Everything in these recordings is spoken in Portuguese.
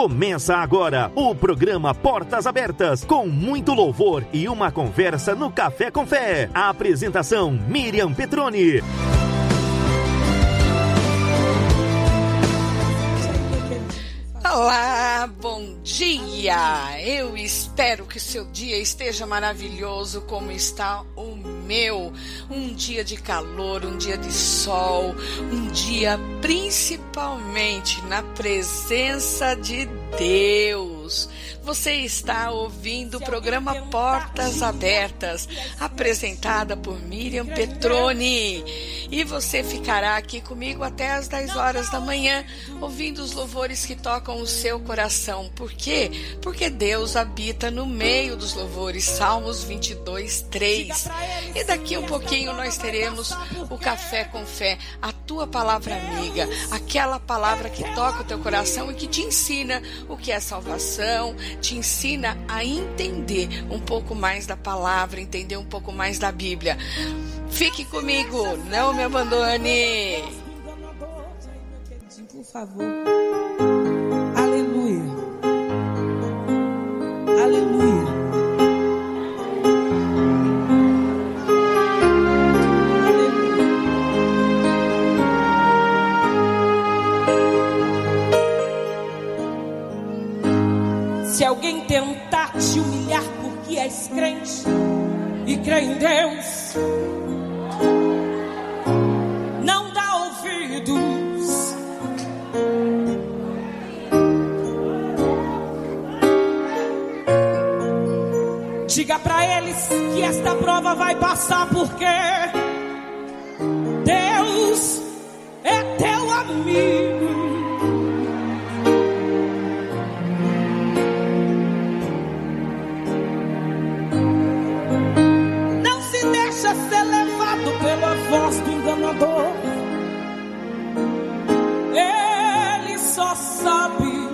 Começa agora o programa Portas Abertas, com muito louvor e uma conversa no Café com Fé. A apresentação: Miriam Petroni. Olá, bom dia! Eu espero que seu dia esteja maravilhoso como está o meu. Um dia de calor, um dia de sol, um dia principalmente na presença de Deus. Você está ouvindo o programa Portas Abertas, apresentada por Miriam Petroni. E você ficará aqui comigo até as 10 horas da manhã, ouvindo os louvores que tocam o seu coração. Por quê? Porque Deus habita no meio dos louvores. Salmos 22, 3. E daqui um pouquinho nós teremos o Café com Fé, a tua palavra amiga, aquela palavra que toca o teu coração e que te ensina o que é salvação, te ensina a entender um pouco mais da palavra, entender um pouco mais da Bíblia. Fique comigo, não me abandone. Por favor. Aleluia. Aleluia. Alguém tentar te humilhar porque és crente e crê em Deus, não dá ouvidos. Diga para eles que esta prova vai passar porque Deus é teu amigo. Voz do enganador. Ele só sabe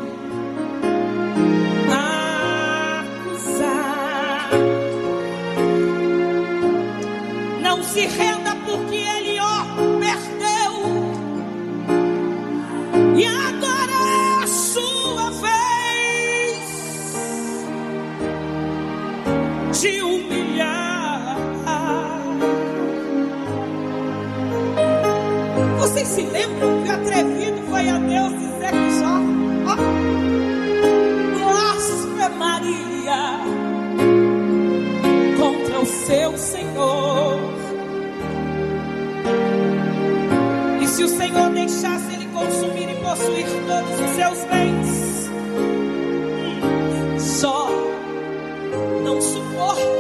acusar. Não se renda porque Vocês se lembram que atrevido foi a Deus dizer que ó, blasfemaria contra o seu Senhor? E se o Senhor deixasse ele consumir e possuir todos os seus bens, só não suportaria.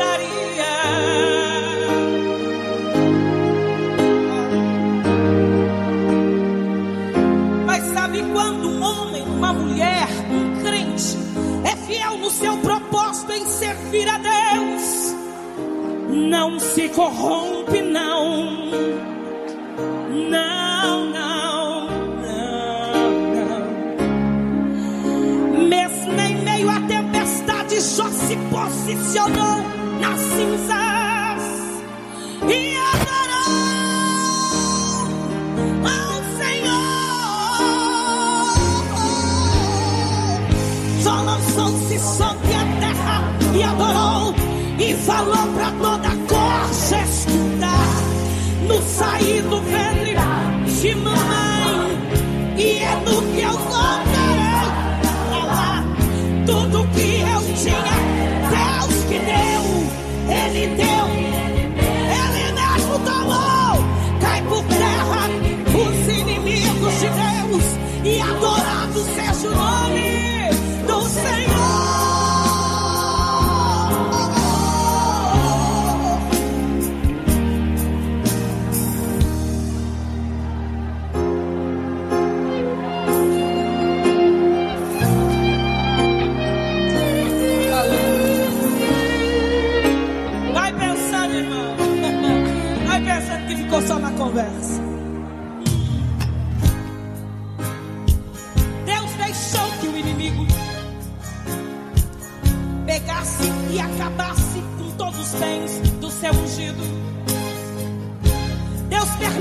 Fiel no seu propósito em servir a Deus? Não se corrompe, não. Não, não, não, não. Mesmo em meio à tempestade, Jó se posicionou nas cinzas falou para toda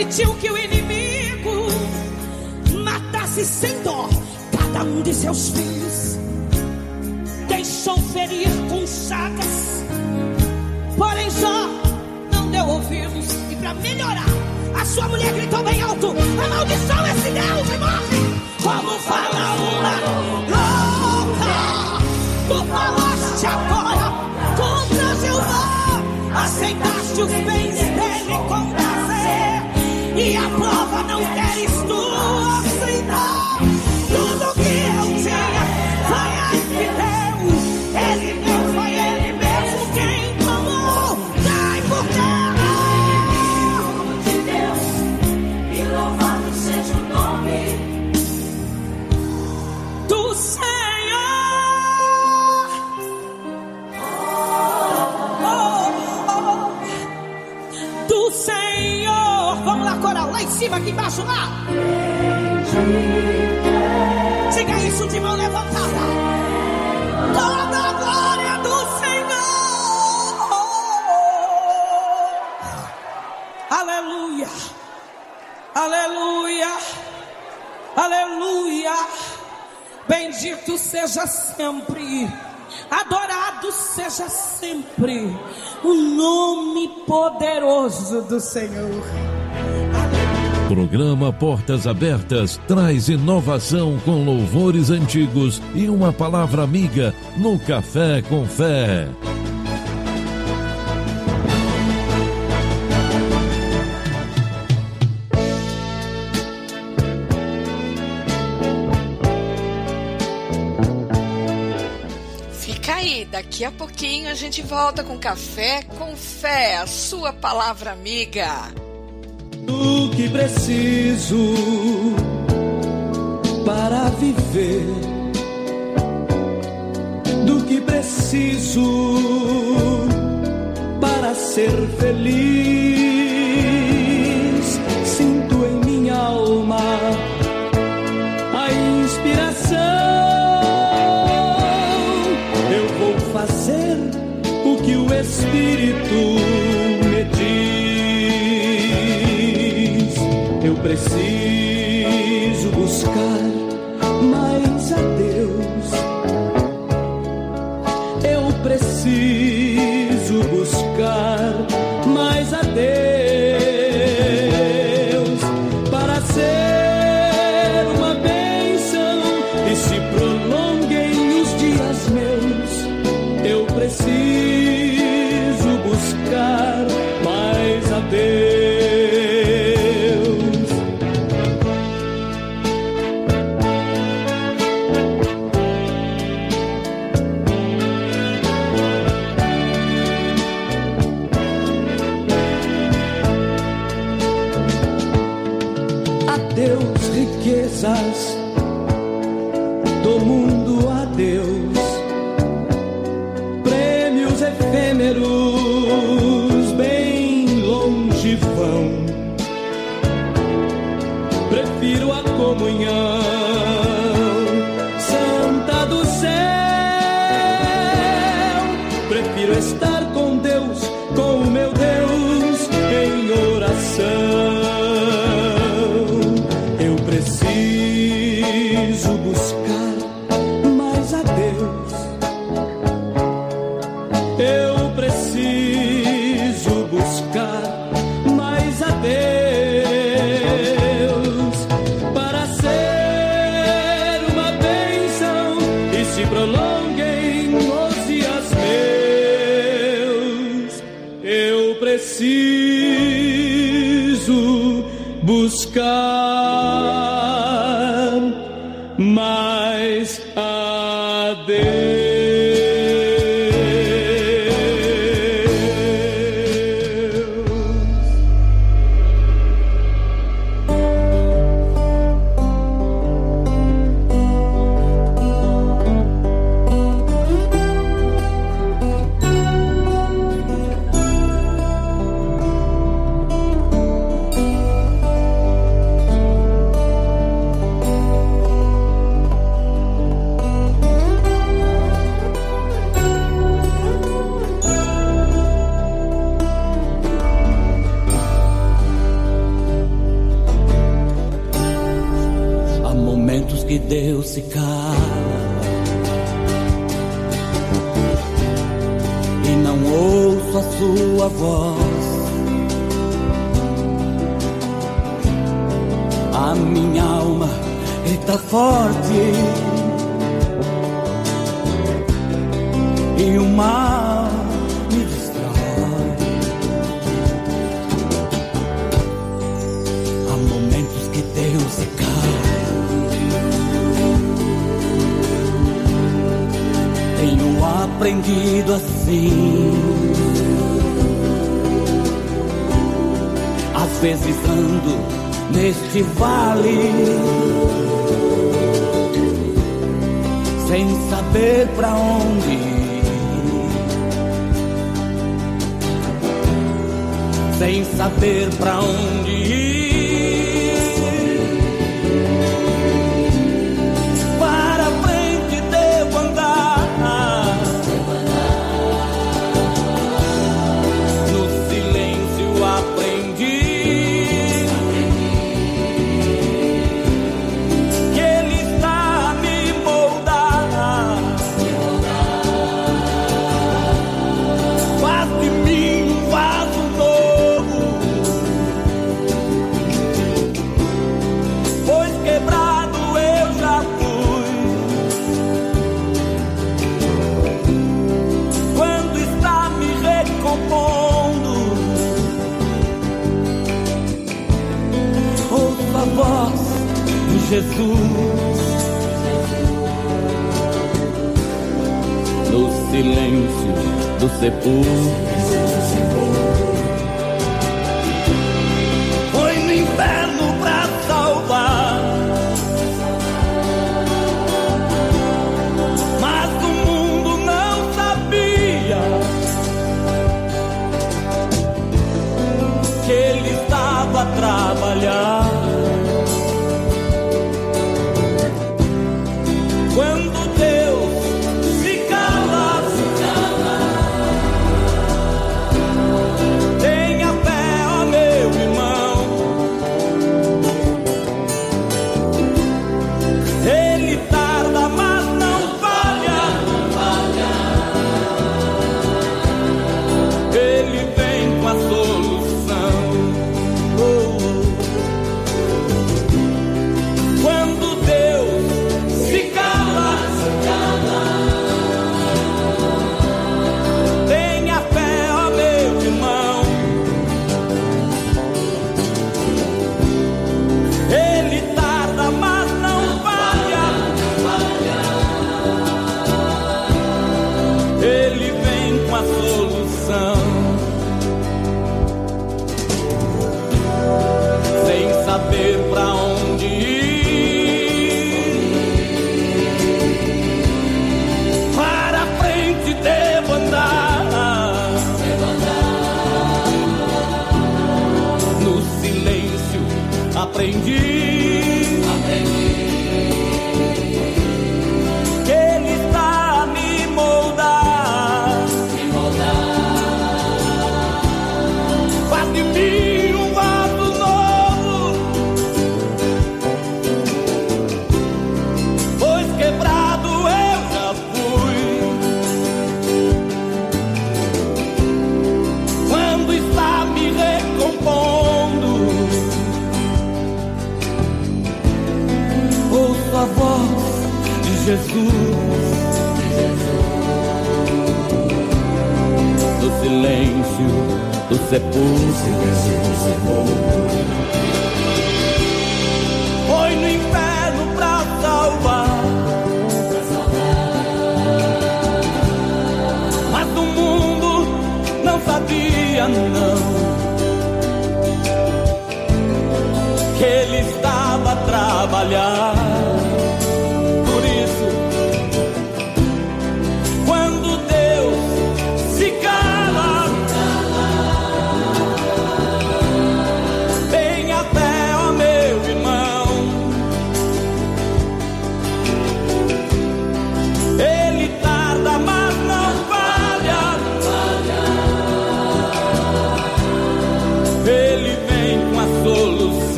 permitiu que o inimigo matasse sem dó cada um de seus filhos. Deixou ferir com chagas, porém Jó não deu ouvidos. E para melhorar, a sua mulher gritou bem alto: A maldição esse Deus e morre. Como fala uma louca, tu falaste agora contra Jeová, aceitaste os bens dele prazer, e a prova não queres tu. Cima, aqui embaixo, lá. Diga isso de mão levantada. Toda a glória do Senhor. Aleluia. Aleluia. Aleluia. Bendito seja sempre. Adorado seja sempre o nome poderoso do Senhor. Programa Portas Abertas traz inovação com louvores antigos e uma palavra amiga no Café com Fé. Fica aí, daqui a pouquinho a gente volta com Café com Fé, a sua palavra amiga que preciso para viver, do que preciso para ser feliz. Sinto em minha alma buscar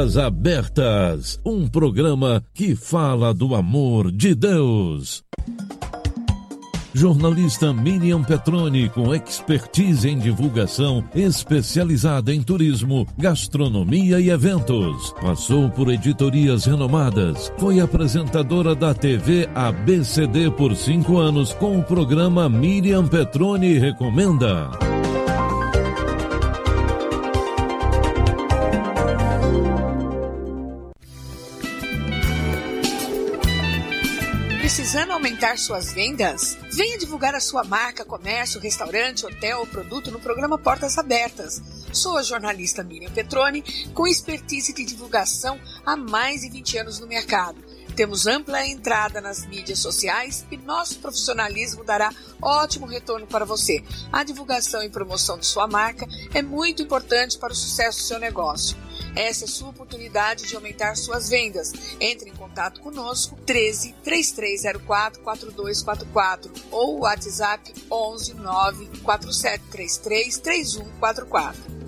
Portas Abertas, um programa que fala do amor de Deus. Jornalista Miriam Petroni, com expertise em divulgação, especializada em turismo, gastronomia e eventos. Passou por editorias renomadas. Foi apresentadora da TV ABCD por cinco anos com o programa Miriam Petroni Recomenda. Aumentar suas vendas? Venha divulgar a sua marca, comércio, restaurante, hotel ou produto no programa Portas Abertas. Sou a jornalista Miriam Petroni, com expertise de divulgação há mais de 20 anos no mercado. Temos ampla entrada nas mídias sociais e nosso profissionalismo dará ótimo retorno para você. A divulgação e promoção de sua marca é muito importante para o sucesso do seu negócio. Essa é sua oportunidade de aumentar suas vendas. Entre em contato conosco 13 3304 4244 ou WhatsApp 11 9 4733 3144.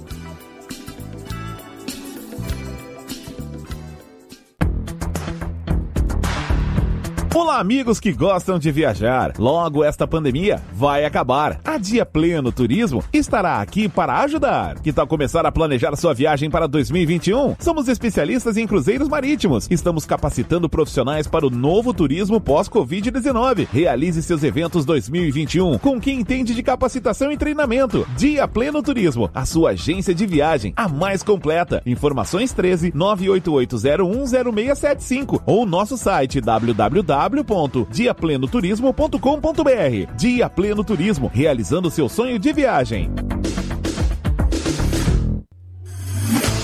Olá, amigos que gostam de viajar. Logo esta pandemia vai acabar. A Dia Pleno Turismo estará aqui para ajudar. Que tal começar a planejar sua viagem para 2021? Somos especialistas em cruzeiros marítimos. Estamos capacitando profissionais para o novo turismo pós-Covid-19. Realize seus eventos 2021 com quem entende de capacitação e treinamento. Dia Pleno Turismo, a sua agência de viagem, a mais completa. Informações 13 988010675 ou nosso site www www.diaplenoturismo.com.br. Dia Pleno Turismo, realizando seu sonho de viagem.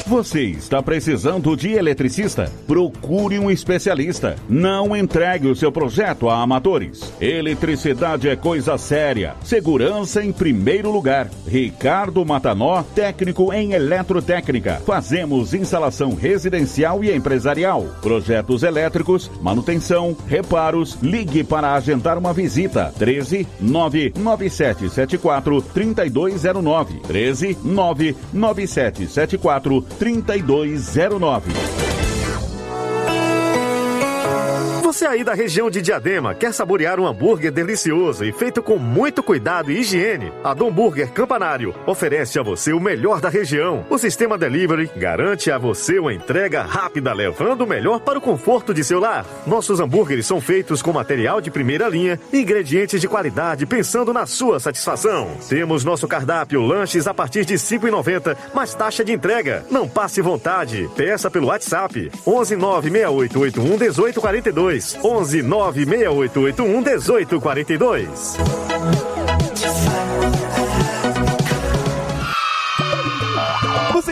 Você está precisando de eletricista? Procure um especialista. Não entregue o seu projeto a amadores. Eletricidade é coisa séria. Segurança em primeiro lugar. Ricardo Matanó, técnico em eletrotécnica. Fazemos instalação residencial e empresarial. Projetos elétricos, manutenção, reparos. Ligue para agendar uma visita. 13 99774 3209. 13 99774 3209. Você aí da região de Diadema quer saborear um hambúrguer delicioso e feito com muito cuidado e higiene? A Dom Burger Campanário oferece a você o melhor da região. O sistema delivery garante a você uma entrega rápida, levando o melhor para o conforto de seu lar. Nossos hambúrgueres são feitos com material de primeira linha e ingredientes de qualidade, pensando na sua satisfação. Temos nosso cardápio lanches a partir de R$ 5,90, mais taxa de entrega. Não passe vontade. Peça pelo WhatsApp 11 96881 1842. 11 96881 1842.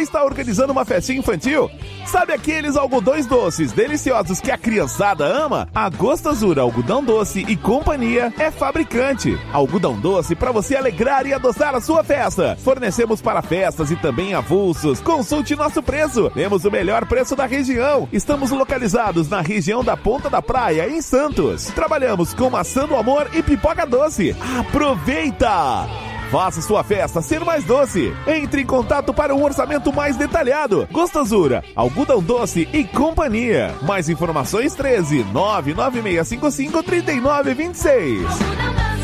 Está organizando uma festinha infantil? Sabe aqueles algodões doces deliciosos que a criançada ama? A Gostosura Algodão Doce e Companhia é fabricante. Algodão doce para você alegrar e adoçar a sua festa. Fornecemos para festas e também avulsos. Consulte nosso preço. Temos o melhor preço da região. Estamos localizados na região da Ponta da Praia, em Santos. Trabalhamos com maçã do amor e pipoca doce. Aproveita! Faça sua festa ser mais doce. Entre em contato para um orçamento mais detalhado. Gostosura, algodão doce e companhia. Mais informações 13 99655 3926.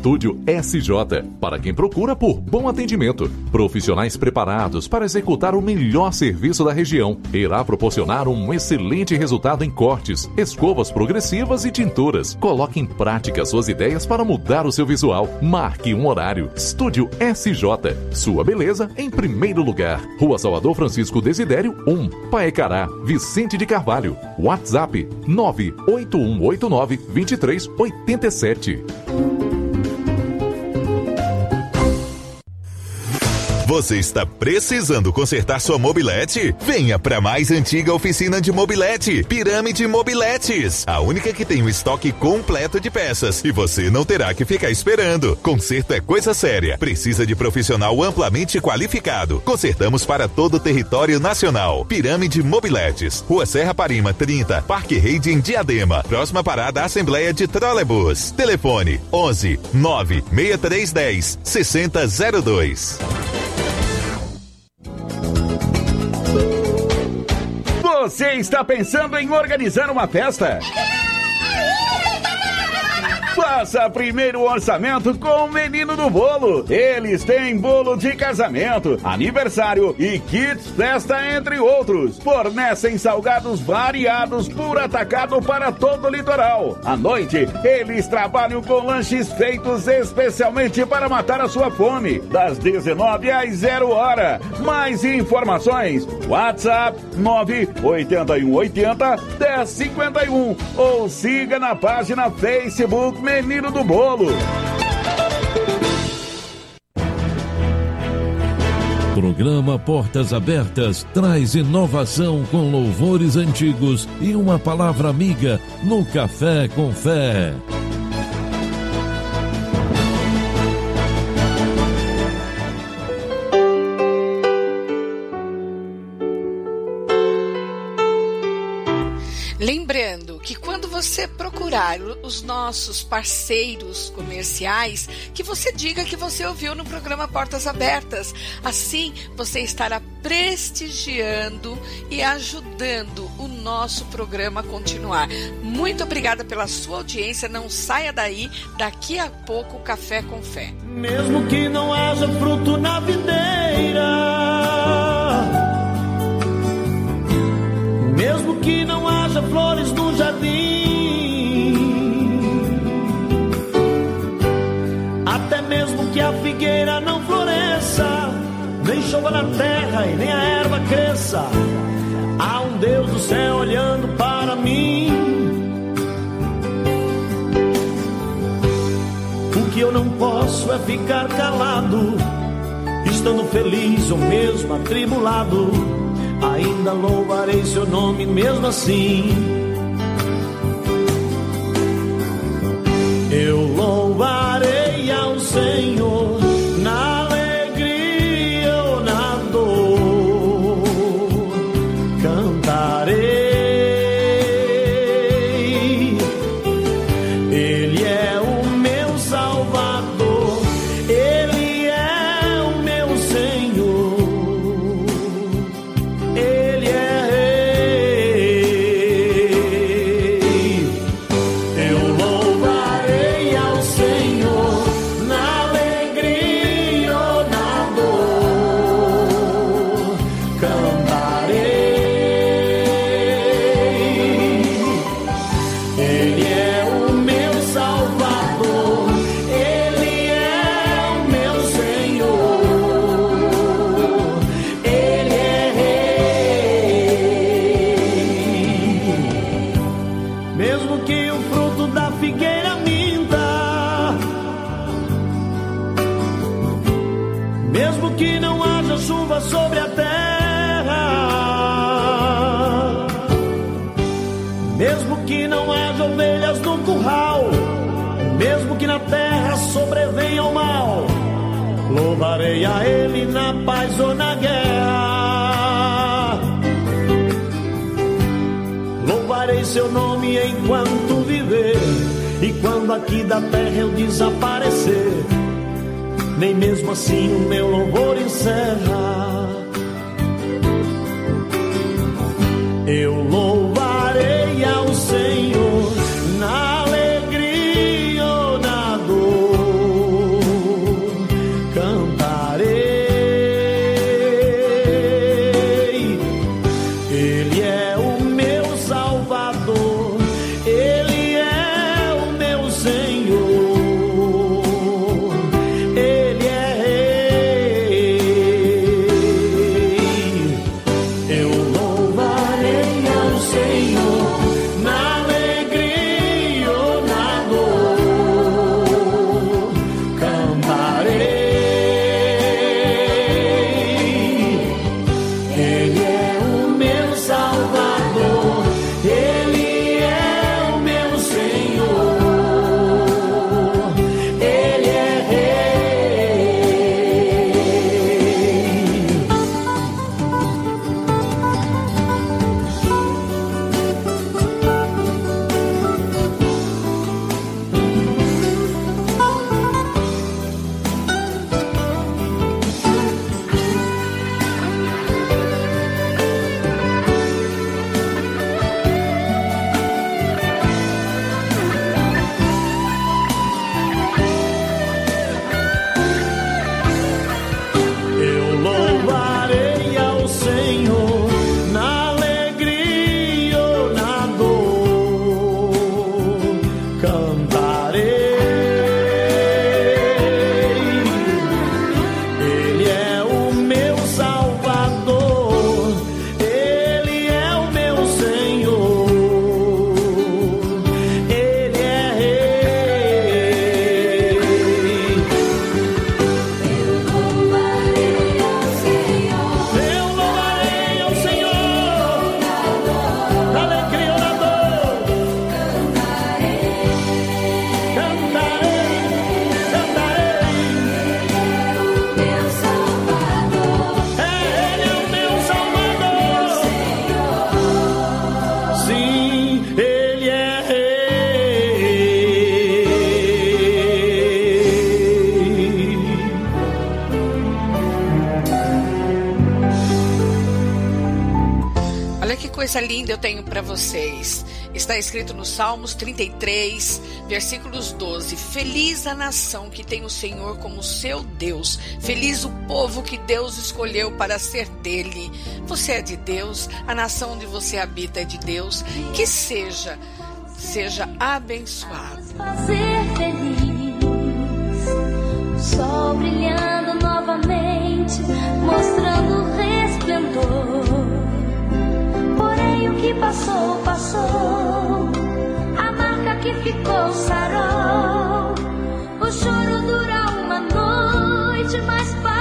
Estúdio SJ, para quem procura por bom atendimento. Profissionais preparados para executar o melhor serviço da região. Irá proporcionar um excelente resultado em cortes, escovas progressivas e tinturas. Coloque em prática suas ideias para mudar o seu visual. Marque um horário. Estúdio SJ. Sua beleza em primeiro lugar. Rua Salvador Francisco Desidério 1, Paecará, Vicente de Carvalho. WhatsApp 98189 2387. Você está precisando consertar sua mobilete? Venha para mais antiga oficina de mobilete, Pirâmide Mobiletes, a única que tem o um estoque completo de peças e você não terá que ficar esperando. Conserto é coisa séria, precisa de profissional amplamente qualificado. Consertamos para todo o território nacional. Pirâmide Mobiletes, Rua Serra Parima 30, Parque Rede em Diadema, próxima parada Assembleia de Trolebus. Telefone 11 9 6310 6002. Você está pensando em organizar uma festa? Faça primeiro orçamento com o menino do bolo. Eles têm bolo de casamento, aniversário e kits festa, entre outros. Fornecem salgados variados por atacado para todo o litoral. À noite, eles trabalham com lanches feitos especialmente para matar a sua fome. Das 19 às 0 hora. Mais informações: WhatsApp 98180 1051 ou siga na página Facebook Menino do Bolo. Programa Portas Abertas traz inovação com louvores antigos e uma palavra amiga no Café com Fé. Você procurar os nossos parceiros comerciais, que você diga que você ouviu no programa Portas Abertas. Assim, você estará prestigiando e ajudando o nosso programa a continuar. Muito obrigada pela sua audiência. Não saia daí. Daqui a pouco, Café com Fé. Mesmo que não haja fruto na videira. Mesmo que não haja flores no jardim, até mesmo que a figueira não floresça, nem chova na terra e nem a erva cresça, há um Deus do céu olhando para mim. O que eu não posso é ficar calado, estando feliz ou mesmo atribulado ainda louvarei seu nome mesmo assim. Eu louvarei da terra eu desaparecer, nem mesmo assim o meu louvor encerra. Coisa linda eu tenho para vocês. Está escrito no Salmos 33, versículos 12: Feliz a nação que tem o Senhor como seu Deus, feliz o povo que Deus escolheu para ser dele. Você é de Deus, a nação onde você habita é de Deus. Que seja, seja abençoado. Fazer feliz, o sol brilhando novamente, mostrando resplendor que passou, passou. A marca que ficou sarou. O choro dura uma noite, mas passa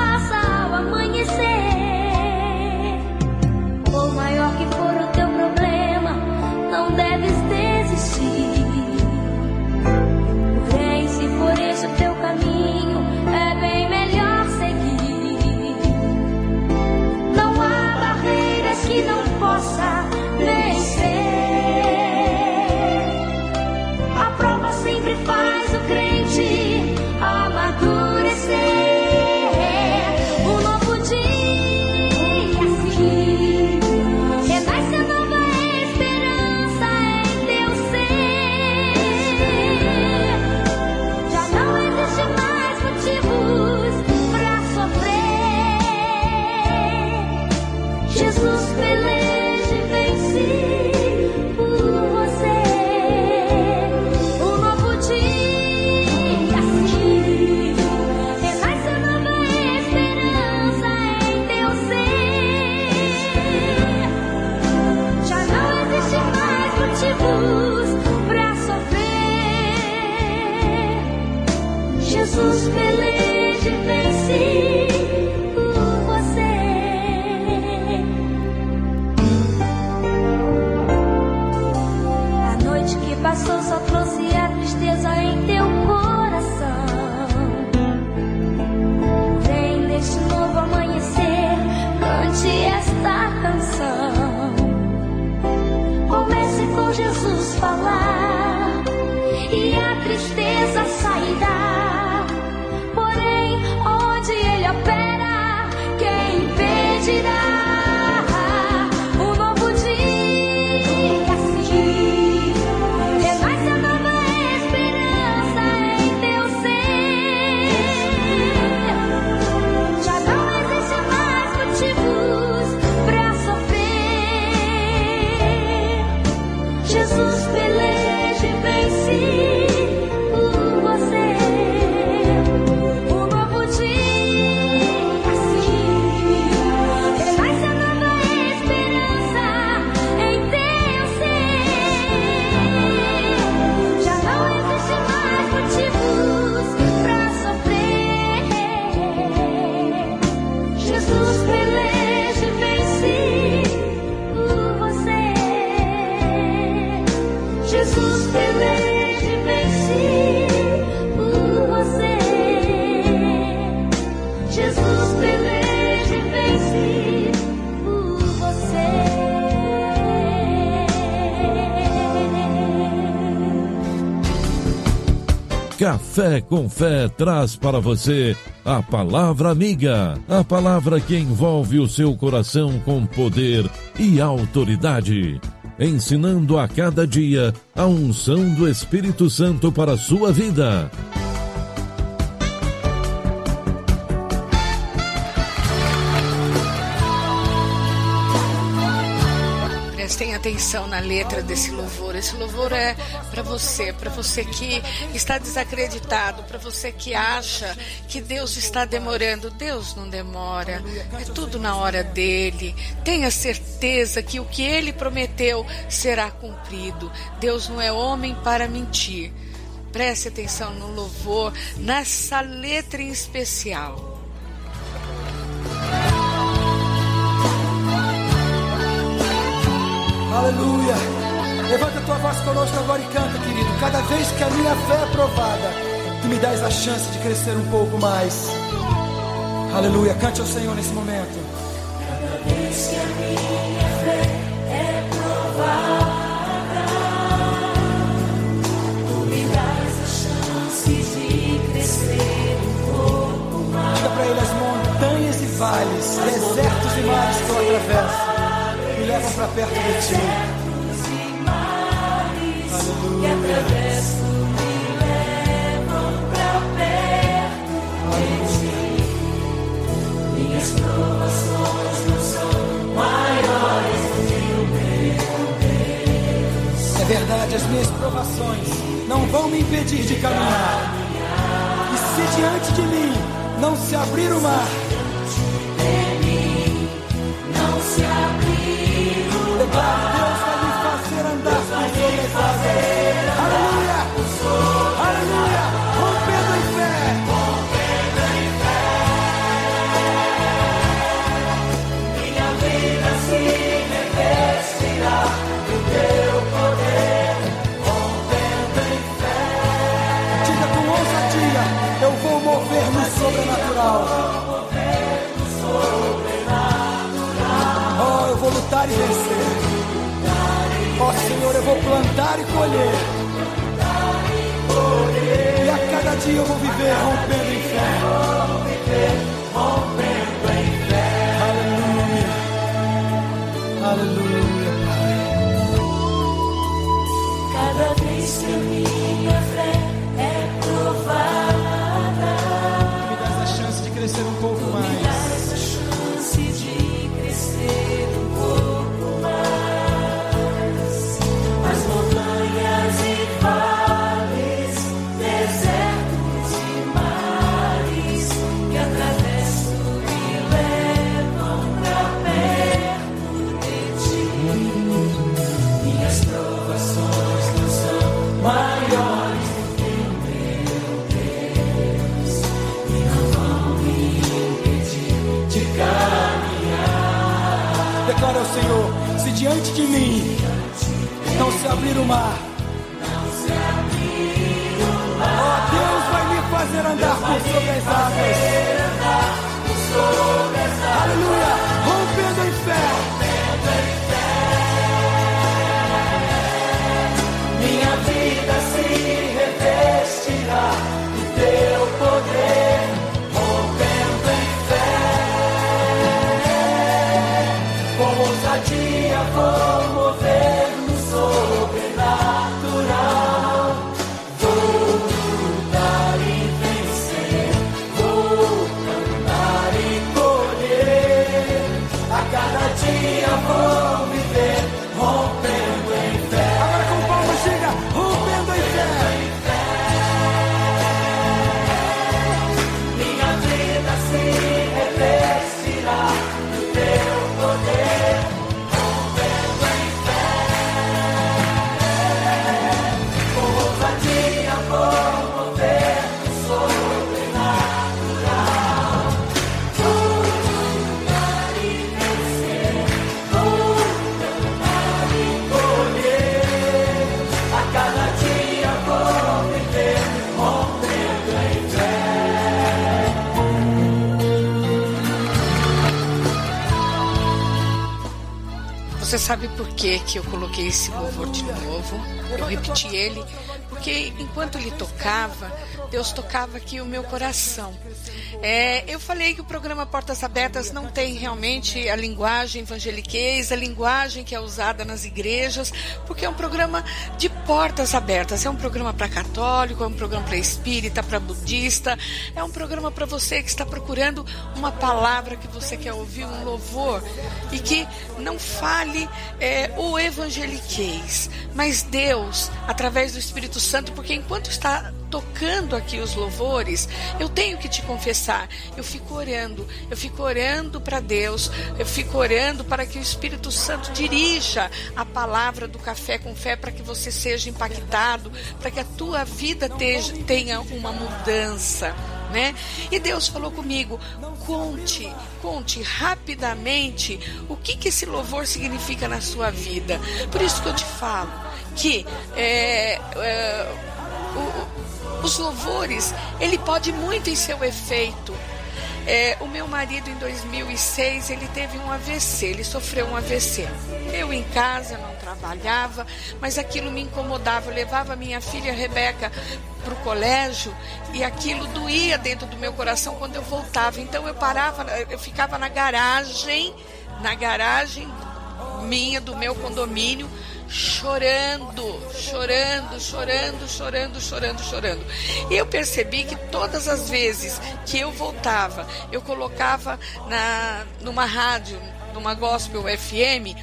Café com Fé traz para você a palavra amiga, a palavra que envolve o seu coração com poder e autoridade, ensinando a cada dia a unção do Espírito Santo para a sua vida. Prestem atenção na letra desse louvor. Esse louvor é para você, para você que está desacreditado, para você que acha que Deus está demorando. Deus não demora. É tudo na hora dele. Tenha certeza que o que ele prometeu será cumprido. Deus não é homem para mentir. Preste atenção no louvor, nessa letra em especial. Aleluia. Levanta tua voz conosco agora e canta, querido. Cada vez que a minha fé é provada, tu me dás a chance de crescer um pouco mais. Aleluia. Cante ao Senhor nesse momento. Cada vez que a minha fé é provada, tu me dás a chance de crescer um pouco mais. Diga para ele as montanhas e vales, desertos e mares que eu atravesso. Levam para perto de ti. E ti. Minhas provações não são maiores do que o meu Deus. É verdade, as minhas provações não vão me impedir de caminhar. E se diante de mim não se abrir o mar, Não se abrir e vencer. Ó Senhor, eu vou plantar e colher. E a cada dia eu vou viver rompendo em fé. Diante de mim. Não se abrir o mar, ó Deus vai me fazer andar por sobre as águas. Aleluia, sabe por que, que eu coloquei esse louvor de novo? Eu repeti ele porque enquanto ele tocava, Deus tocava aqui o meu coração. É, eu falei que o programa Portas Abertas não tem realmente a linguagem evangeliquez, a linguagem que é usada nas igrejas, porque é um programa de portas abertas. É um programa para católico, é um programa para espírita, para budista, é um programa para você que está procurando uma palavra que você quer ouvir, um louvor, e que não fale é, o evangeliquez, mas Deus, através do Espírito Santo, porque enquanto está tocando aqui os louvores, eu tenho que te confessar, eu fico orando, eu fico orando para Deus, eu fico orando para que o Espírito Santo dirija a palavra do café com fé para que você seja impactado, para que a tua vida tenha uma mudança. Né? E Deus falou comigo: conte, conte rapidamente o que, que esse louvor significa na sua vida. Por isso que eu te falo que é, é, o, os louvores, ele pode muito em seu efeito. É, o meu marido em 2006 ele teve um AVC, ele sofreu um AVC. Eu em casa não trabalhava, mas aquilo me incomodava. Eu levava minha filha Rebeca para o colégio e aquilo doía dentro do meu coração quando eu voltava. Então eu parava, eu ficava na garagem, na garagem minha do meu condomínio chorando, chorando, chorando, chorando, chorando, chorando. E eu percebi que todas as vezes que eu voltava, eu colocava na numa rádio, numa gospel FM,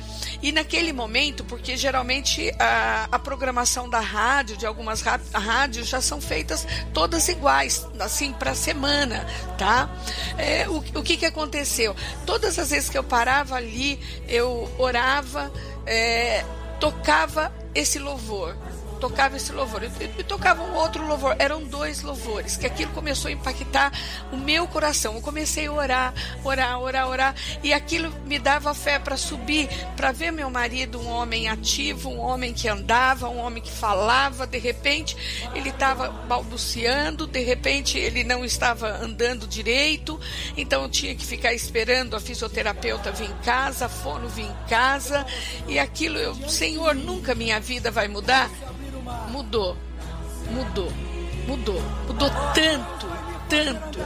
e naquele momento, porque geralmente a, a programação da rádio, de algumas rádios, já são feitas todas iguais, assim, para a semana, tá? É, o, o que, que aconteceu? Todas as vezes que eu parava ali, eu orava, é, tocava esse louvor tocava esse louvor. E, tocava um outro louvor. Eram dois louvores, que aquilo começou a impactar o meu coração. Eu comecei a orar, orar, orar, orar. E aquilo me dava fé para subir, para ver meu marido, um homem ativo, um homem que andava, um homem que falava. De repente, ele estava balbuciando, de repente, ele não estava andando direito. Então, eu tinha que ficar esperando a fisioterapeuta vir em casa, a fono vir em casa. E aquilo, eu, Senhor, nunca minha vida vai mudar mudou, mudou, mudou, mudou tanto, tanto,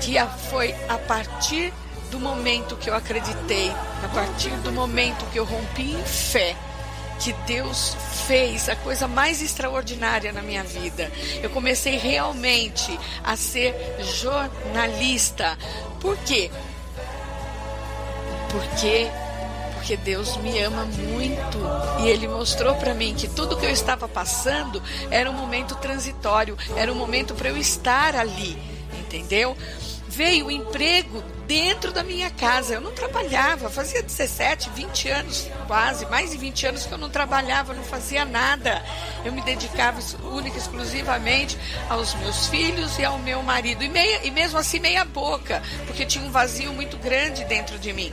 que foi a partir do momento que eu acreditei, a partir do momento que eu rompi em fé, que Deus fez a coisa mais extraordinária na minha vida. Eu comecei realmente a ser jornalista. Por quê? Porque porque Deus me ama muito e Ele mostrou para mim que tudo que eu estava passando era um momento transitório, era um momento para eu estar ali, entendeu? Veio o emprego dentro da minha casa. Eu não trabalhava, fazia 17, 20 anos, quase, mais de 20 anos que eu não trabalhava, não fazia nada. Eu me dedicava única e exclusivamente aos meus filhos e ao meu marido. E, meia, e mesmo assim, meia boca, porque tinha um vazio muito grande dentro de mim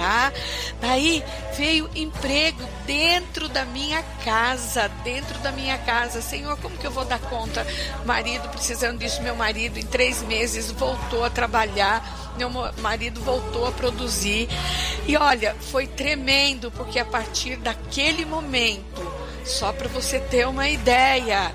tá? Daí veio emprego dentro da minha casa, dentro da minha casa. Senhor, como que eu vou dar conta? Marido precisando disso, meu marido em três meses voltou a trabalhar, meu marido voltou a produzir. E olha, foi tremendo, porque a partir daquele momento, só para você ter uma ideia,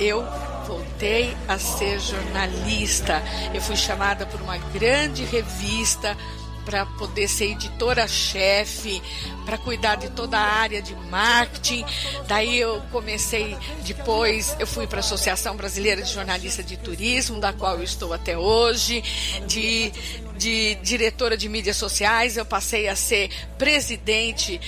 eu voltei a ser jornalista. Eu fui chamada por uma grande revista para poder ser editora-chefe, para cuidar de toda a área de marketing. Daí eu comecei depois, eu fui para a Associação Brasileira de Jornalistas de Turismo, da qual eu estou até hoje, de de diretora de mídias sociais, eu passei a ser presidente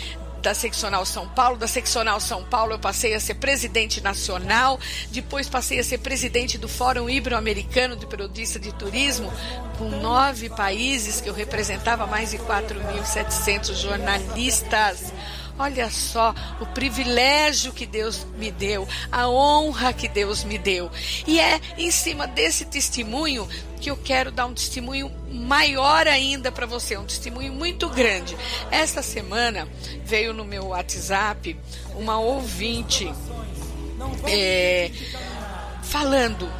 da Seccional São Paulo. Da Seccional São Paulo eu passei a ser presidente nacional, depois passei a ser presidente do Fórum Ibero-Americano de Periodista de Turismo, com nove países que eu representava mais de 4.700 jornalistas. Olha só o privilégio que Deus me deu, a honra que Deus me deu. E é em cima desse testemunho que eu quero dar um testemunho maior ainda para você, um testemunho muito grande. Esta semana veio no meu WhatsApp uma ouvinte é, falando,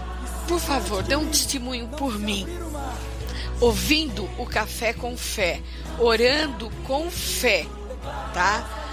por favor, dê um testemunho por mim. Ouvindo o café com fé, orando com fé, tá?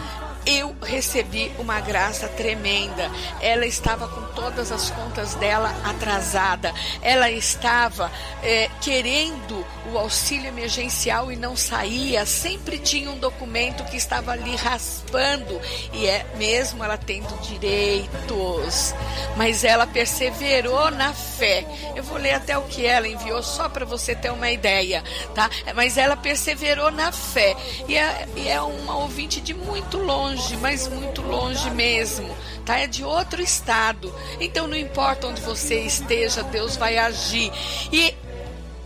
Eu recebi uma graça tremenda. Ela estava com todas as contas dela atrasada. Ela estava é, querendo o auxílio emergencial e não saía. Sempre tinha um documento que estava ali raspando e é mesmo ela tendo direitos. Mas ela perseverou na fé. Eu vou ler até o que ela enviou só para você ter uma ideia, tá? Mas ela perseverou na fé e é, e é uma ouvinte de muito longe, mas muito longe mesmo, tá? É de outro estado. Então não importa onde você esteja, Deus vai agir. E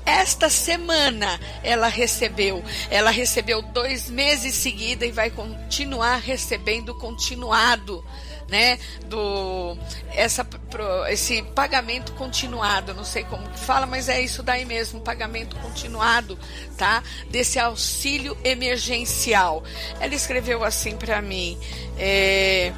esta semana ela recebeu. Ela recebeu dois meses seguida e vai continuar recebendo continuado. Né, do essa, esse pagamento continuado, não sei como que fala, mas é isso daí mesmo, pagamento continuado, tá? Desse auxílio emergencial. Ela escreveu assim para mim, é,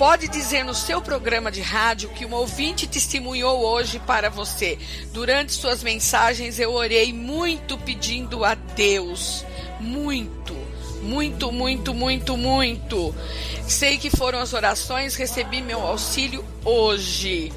pode dizer no seu programa de rádio que um ouvinte testemunhou hoje para você. Durante suas mensagens eu orei muito pedindo a Deus, muito, muito, muito, muito, muito. Sei que foram as orações, recebi meu auxílio hoje.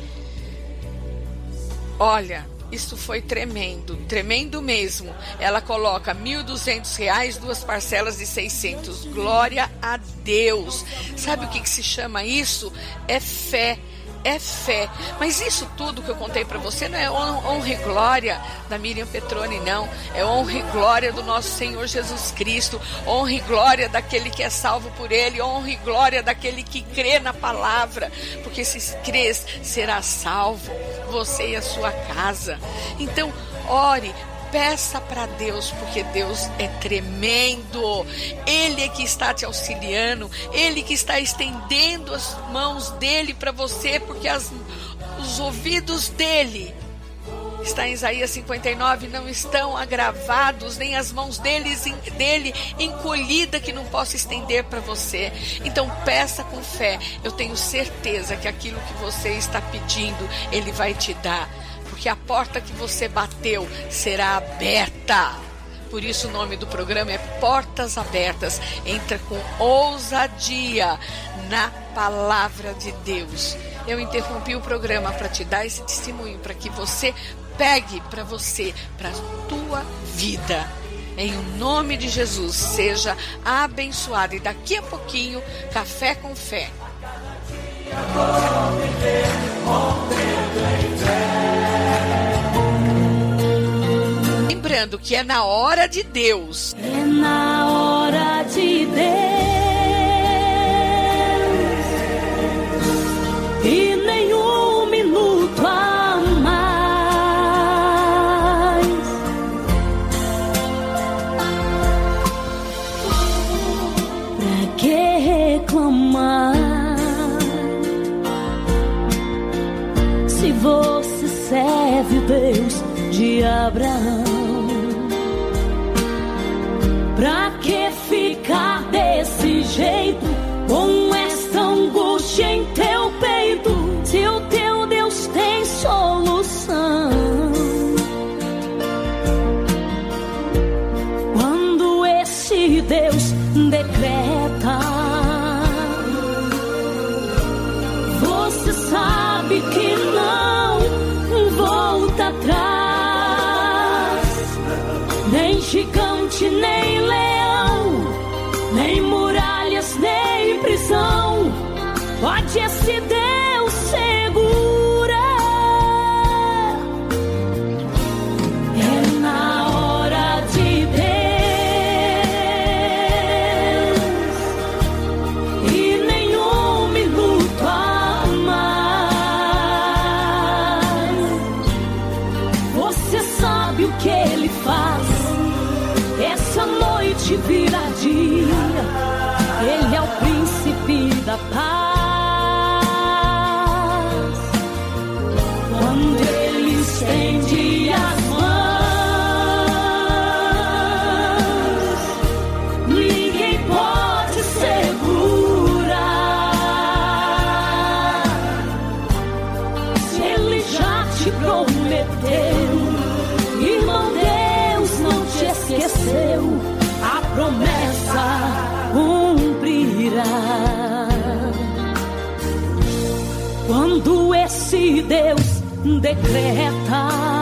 Olha, isso foi tremendo, tremendo mesmo. Ela coloca R$ 1.200, duas parcelas de 600. Glória a Deus. Sabe o que, que se chama isso? É fé é fé. Mas isso tudo que eu contei para você não é honra e glória da Miriam Petroni, não. É honra e glória do nosso Senhor Jesus Cristo. Honra e glória daquele que é salvo por Ele. Honra e glória daquele que crê na palavra. Porque se crês, será salvo. Você e a sua casa. Então, ore, peça para Deus, porque Deus é tremendo. Ele é que está te auxiliando, ele que está estendendo as mãos dele para você, porque as, os ouvidos dele está em Isaías 59, não estão agravados, nem as mãos deles, dele encolhida que não possa estender para você. Então peça com fé. Eu tenho certeza que aquilo que você está pedindo, ele vai te dar porque a porta que você bateu será aberta. Por isso o nome do programa é Portas Abertas. Entra com ousadia na palavra de Deus. Eu interrompi o programa para te dar esse testemunho, para que você pegue para você, para tua vida. Em nome de Jesus, seja abençoado. E daqui a pouquinho, café com fé. Lembrando que é na hora de Deus. É na hora de Deus. E nenhum você serve Deus de Abraão. Pra que ficar desse jeito? Com esta angústia em teu peito? Se o teu Deus tem solução. Quando esse Deus decreta, você sabe que não prometeu. Irmão, Deus não te esqueceu. A promessa cumprirá. Quando esse Deus decreta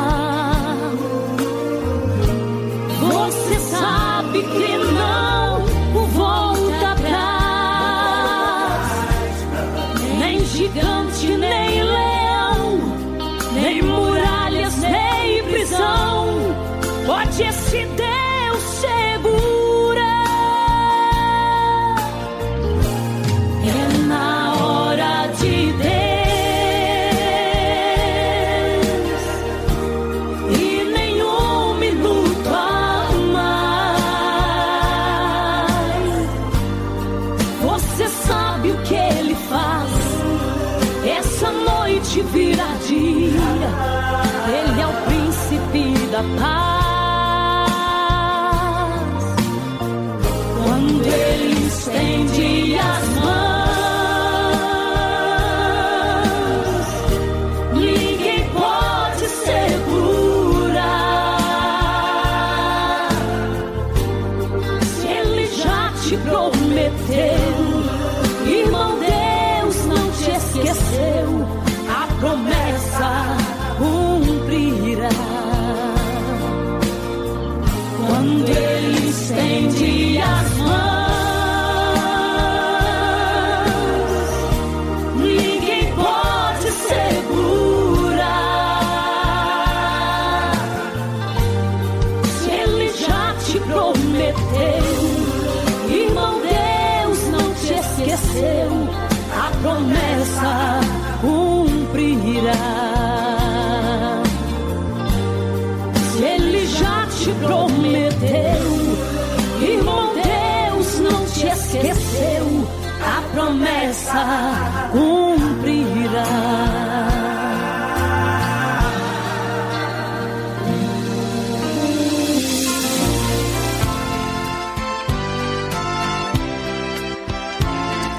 promessa cumprirá.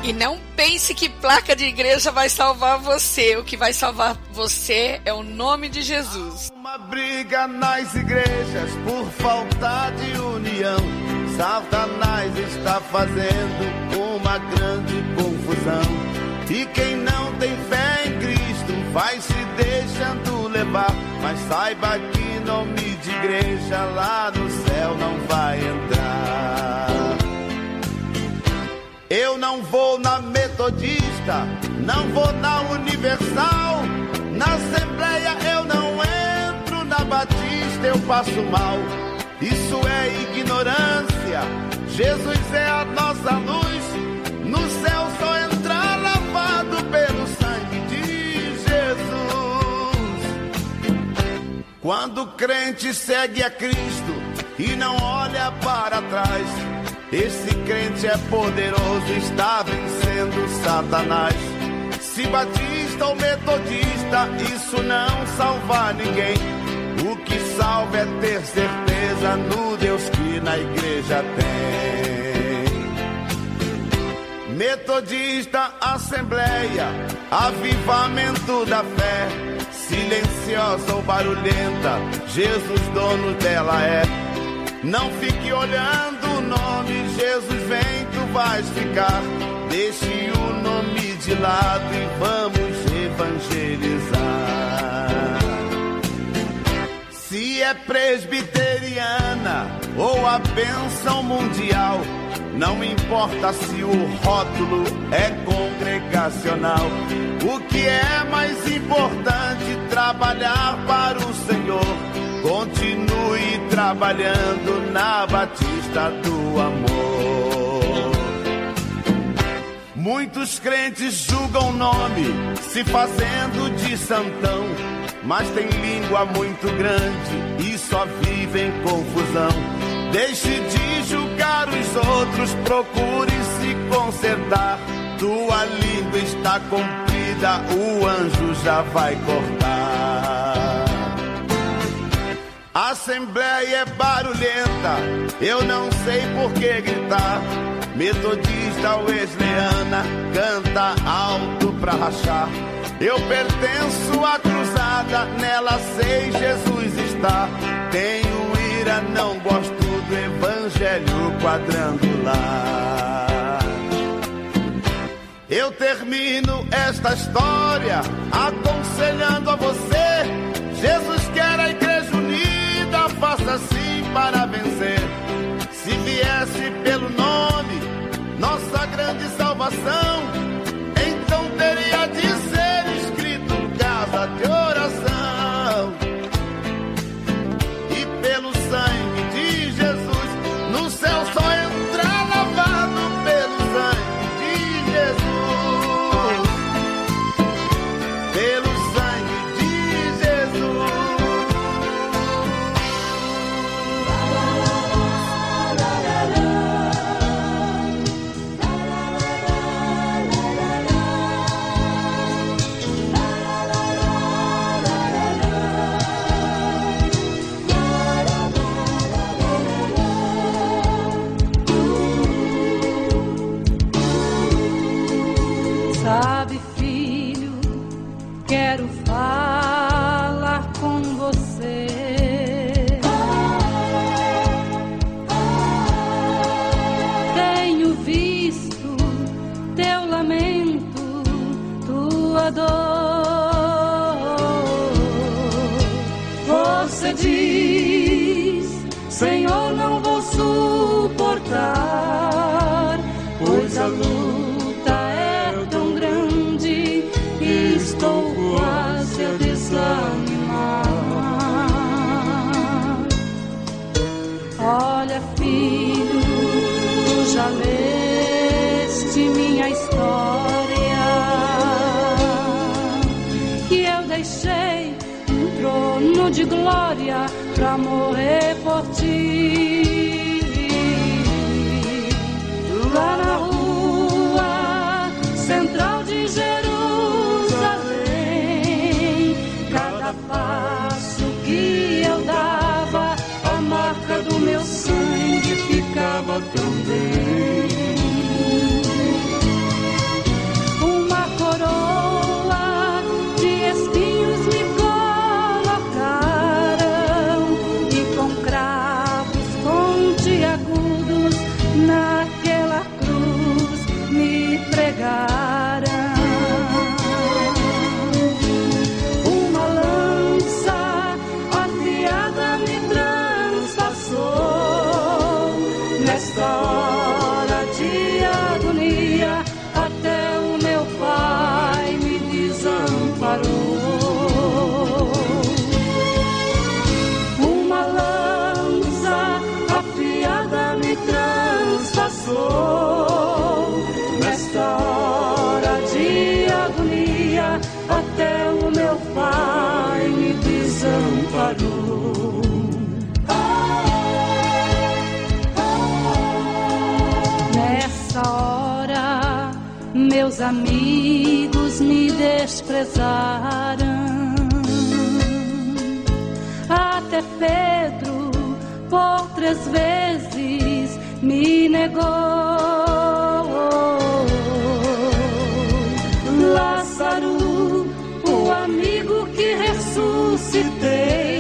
E não pense que placa de igreja vai salvar você. O que vai salvar você é o nome de Jesus. Uma briga nas igrejas por falta de união. Satanás está fazendo uma grande confusão. E quem não tem fé em Cristo vai se deixando levar. Mas saiba que nome de igreja lá no céu não vai entrar. Eu não vou na metodista, não vou na universal, na assembleia eu não entro, na batista eu passo mal. Isso é ignorância, Jesus é a nossa luz, Quando o crente segue a Cristo e não olha para trás, esse crente é poderoso, está vencendo Satanás. Se batista ou metodista, isso não salva ninguém. O que salva é ter certeza no Deus que na igreja tem. Metodista, assembleia, avivamento da fé. Silenciosa ou barulhenta, Jesus dono dela é. Não fique olhando o nome, Jesus vem, tu vais ficar. Deixe o nome de lado e vamos evangelizar. Se é presbiteriana ou a bênção mundial, não importa se o rótulo é congregacional. O que é mais importante trabalhar para o Senhor. Continue trabalhando na Batista do Amor. Muitos crentes julgam o nome, se fazendo de santão, mas tem língua muito grande e só vive em confusão. Deixe de julgar os outros, procure se consertar. Tua língua está comprida, o anjo já vai cortar. Assembleia é barulhenta, eu não sei por que gritar. Metodista wesleyana canta alto pra rachar. Eu pertenço à cruzada, nela sei Jesus está. Tenho ira, não gosto do evangelho quadrangular. Eu termino esta história aconselhando a você. Jesus quer a igreja unida, faça assim para vencer. Se viesse pelo nome, nossa grande salvação meus amigos me desprezaram. Até Pedro, por três vezes, me negou. Lázaro, o amigo que ressuscitei.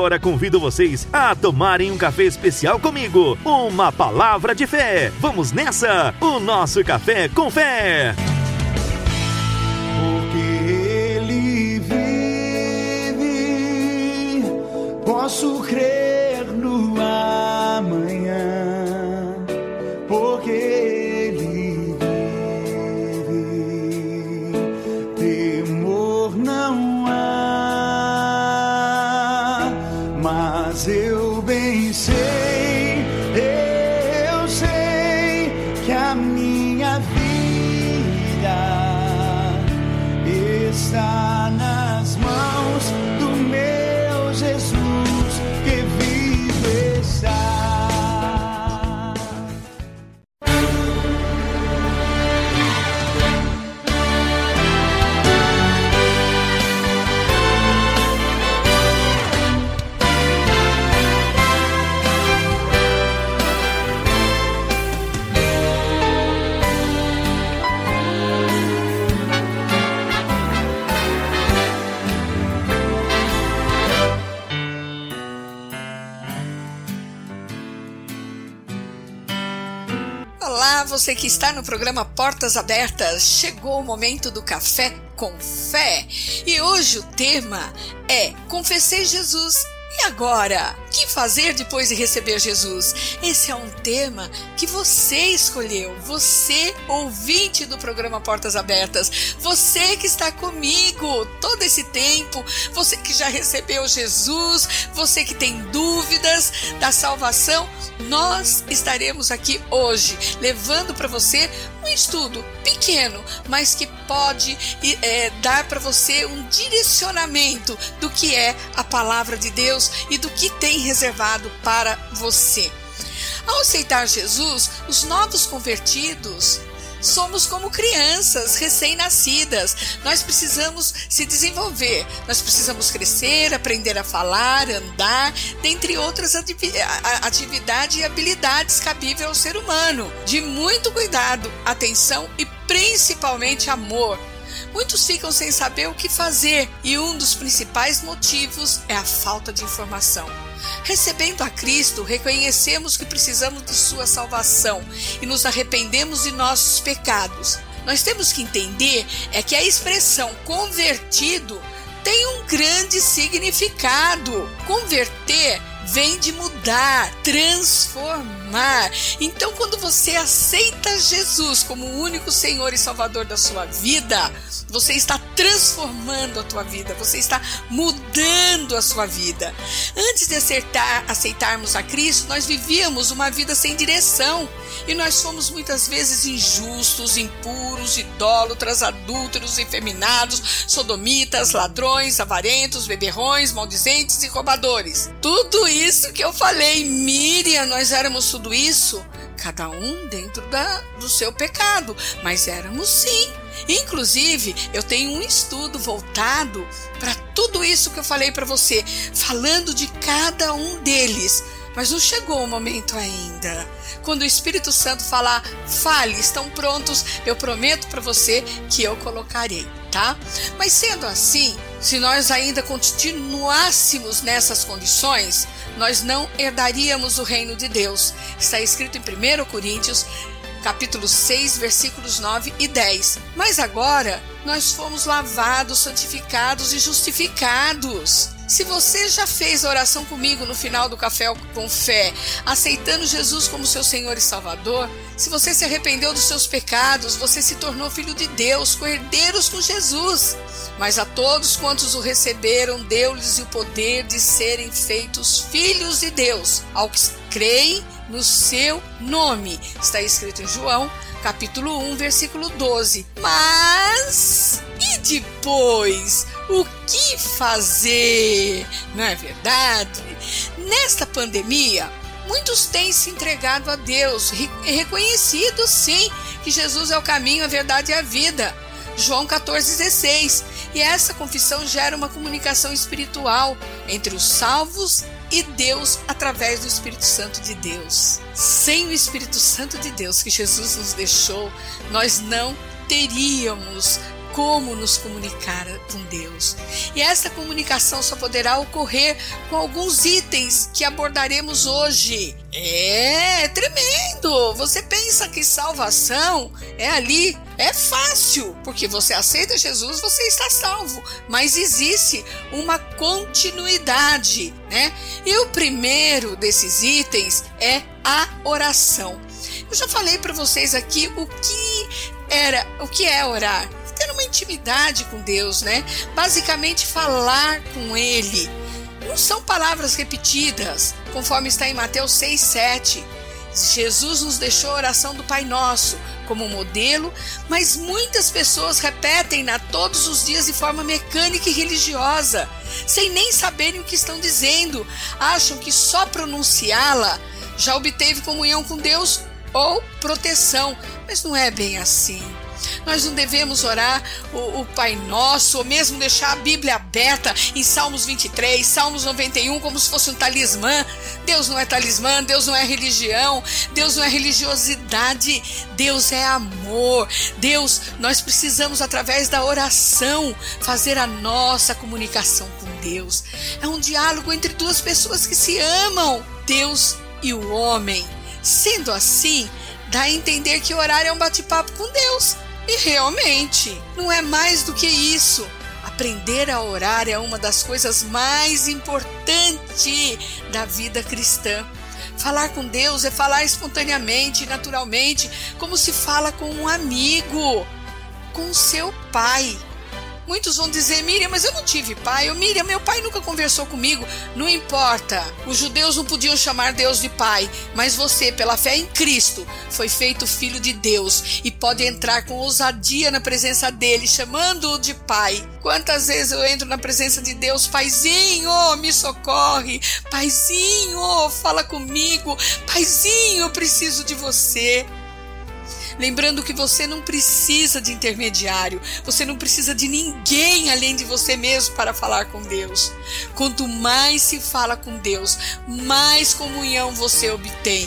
Agora convido vocês a tomarem um café especial comigo. Uma palavra de fé. Vamos nessa! O nosso café com fé. Minha vida está você que está no programa Portas Abertas. Chegou o momento do café com fé. E hoje o tema é Confessei Jesus. E agora? Que fazer depois de receber Jesus? Esse é um tema que você escolheu, você, ouvinte do programa Portas Abertas, você que está comigo todo esse tempo, você que já recebeu Jesus, você que tem dúvidas da salvação, nós estaremos aqui hoje levando para você um estudo pequeno, mas que pode é, dar para você um direcionamento do que é a palavra de Deus e do que tem reservado para você. Ao aceitar Jesus, os novos convertidos somos como crianças recém-nascidas. Nós precisamos se desenvolver, nós precisamos crescer, aprender a falar, andar, dentre outras atividades e habilidades cabíveis ao ser humano. De muito cuidado, atenção e principalmente amor. Muitos ficam sem saber o que fazer e um dos principais motivos é a falta de informação. Recebendo a Cristo, reconhecemos que precisamos de Sua salvação e nos arrependemos de nossos pecados. Nós temos que entender é que a expressão convertido tem um grande significado. Converter vem de mudar, transformar. Então, quando você aceita Jesus como o único Senhor e Salvador da sua vida, você está transformando a tua vida, você está mudando a sua vida. Antes de acertar, aceitarmos a Cristo, nós vivíamos uma vida sem direção e nós fomos muitas vezes injustos, impuros, idólatras, adúlteros, efeminados, sodomitas, ladrões, avarentos, beberrões, maldizentes e roubadores. Tudo isso que eu falei, Miriam, nós éramos tudo isso, cada um dentro da, do seu pecado, mas éramos sim. Inclusive, eu tenho um estudo voltado para tudo isso que eu falei para você, falando de cada um deles. Mas não chegou o momento ainda. Quando o Espírito Santo falar, fale, estão prontos, eu prometo para você que eu colocarei, tá? Mas sendo assim, se nós ainda continuássemos nessas condições, nós não herdaríamos o reino de Deus. Está escrito em 1 Coríntios capítulo 6, versículos 9 e 10. Mas agora nós fomos lavados, santificados e justificados. Se você já fez a oração comigo no final do café com fé, aceitando Jesus como seu Senhor e Salvador, se você se arrependeu dos seus pecados, você se tornou filho de Deus, co-herdeiros com Jesus. Mas a todos quantos o receberam, deu-lhes o poder de serem feitos filhos de Deus, ao que creem no seu nome. Está escrito em João, capítulo 1, versículo 12. Mas e depois? O que fazer? Não é verdade? Nesta pandemia, muitos têm se entregado a Deus, reconhecido sim que Jesus é o caminho, a verdade e a vida. João 14,16. E essa confissão gera uma comunicação espiritual entre os salvos e Deus através do Espírito Santo de Deus. Sem o Espírito Santo de Deus que Jesus nos deixou, nós não teríamos como nos comunicar com Deus. E essa comunicação só poderá ocorrer com alguns itens que abordaremos hoje. É, é tremendo! Você pensa que salvação é ali, é fácil, porque você aceita Jesus, você está salvo. Mas existe uma continuidade, né? E o primeiro desses itens é a oração. Eu já falei para vocês aqui o que era, o que é orar ter uma intimidade com Deus, né? Basicamente falar com Ele. não são palavras repetidas, conforme está em Mateus 6, 7. Jesus nos deixou a oração do Pai Nosso como modelo, mas muitas pessoas repetem-na todos os dias de forma mecânica e religiosa, sem nem saberem o que estão dizendo. Acham que só pronunciá-la já obteve comunhão com Deus ou proteção, mas não é bem assim. Nós não devemos orar o, o, Pai Nosso, ou mesmo deixar a Bíblia aberta em Salmos 23, Salmos 91, como se fosse um talismã. Deus não é talismã, Deus não é religião, Deus não é religiosidade, Deus é amor. Deus, nós precisamos, através da oração, fazer a nossa comunicação com Deus. É um diálogo entre duas pessoas que se amam, Deus e o homem. Sendo assim, dá a entender que orar é um bate-papo com Deus. E realmente, não é mais do que isso. Aprender a orar é uma das coisas mais importantes da vida cristã. Falar com Deus é falar espontaneamente, naturalmente, como se fala com um amigo, com seu pai. Muitos vão dizer, Miriam, mas eu não tive pai. Eu, Miriam, meu pai nunca conversou comigo. Não importa. Os judeus não podiam chamar Deus de pai, mas você, pela fé em Cristo, foi feito filho de Deus e pode entrar com ousadia na presença dele, chamando-o de pai. Quantas vezes eu entro na presença de Deus, paizinho, me socorre, paizinho, fala comigo, paizinho, eu preciso de você. Lembrando que você não precisa de intermediário, você não precisa de ninguém além de você mesmo para falar com Deus. Quanto mais se fala com Deus, mais comunhão você obtém.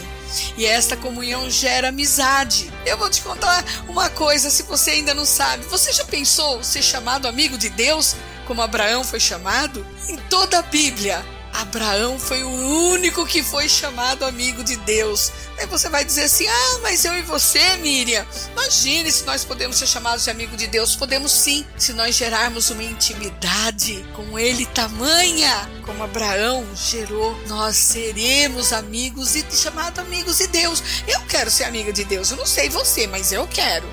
E esta comunhão gera amizade. Eu vou te contar uma coisa, se você ainda não sabe. Você já pensou ser chamado amigo de Deus, como Abraão foi chamado? Em toda a Bíblia, Abraão foi o único que foi chamado amigo de Deus. Aí você vai dizer assim: ah, mas eu e você, Miriam, imagine se nós podemos ser chamados de amigo de Deus. Podemos sim, se nós gerarmos uma intimidade com Ele tamanha como Abraão gerou, nós seremos amigos e chamados amigos de Deus. Eu quero ser amiga de Deus, eu não sei você, mas eu quero,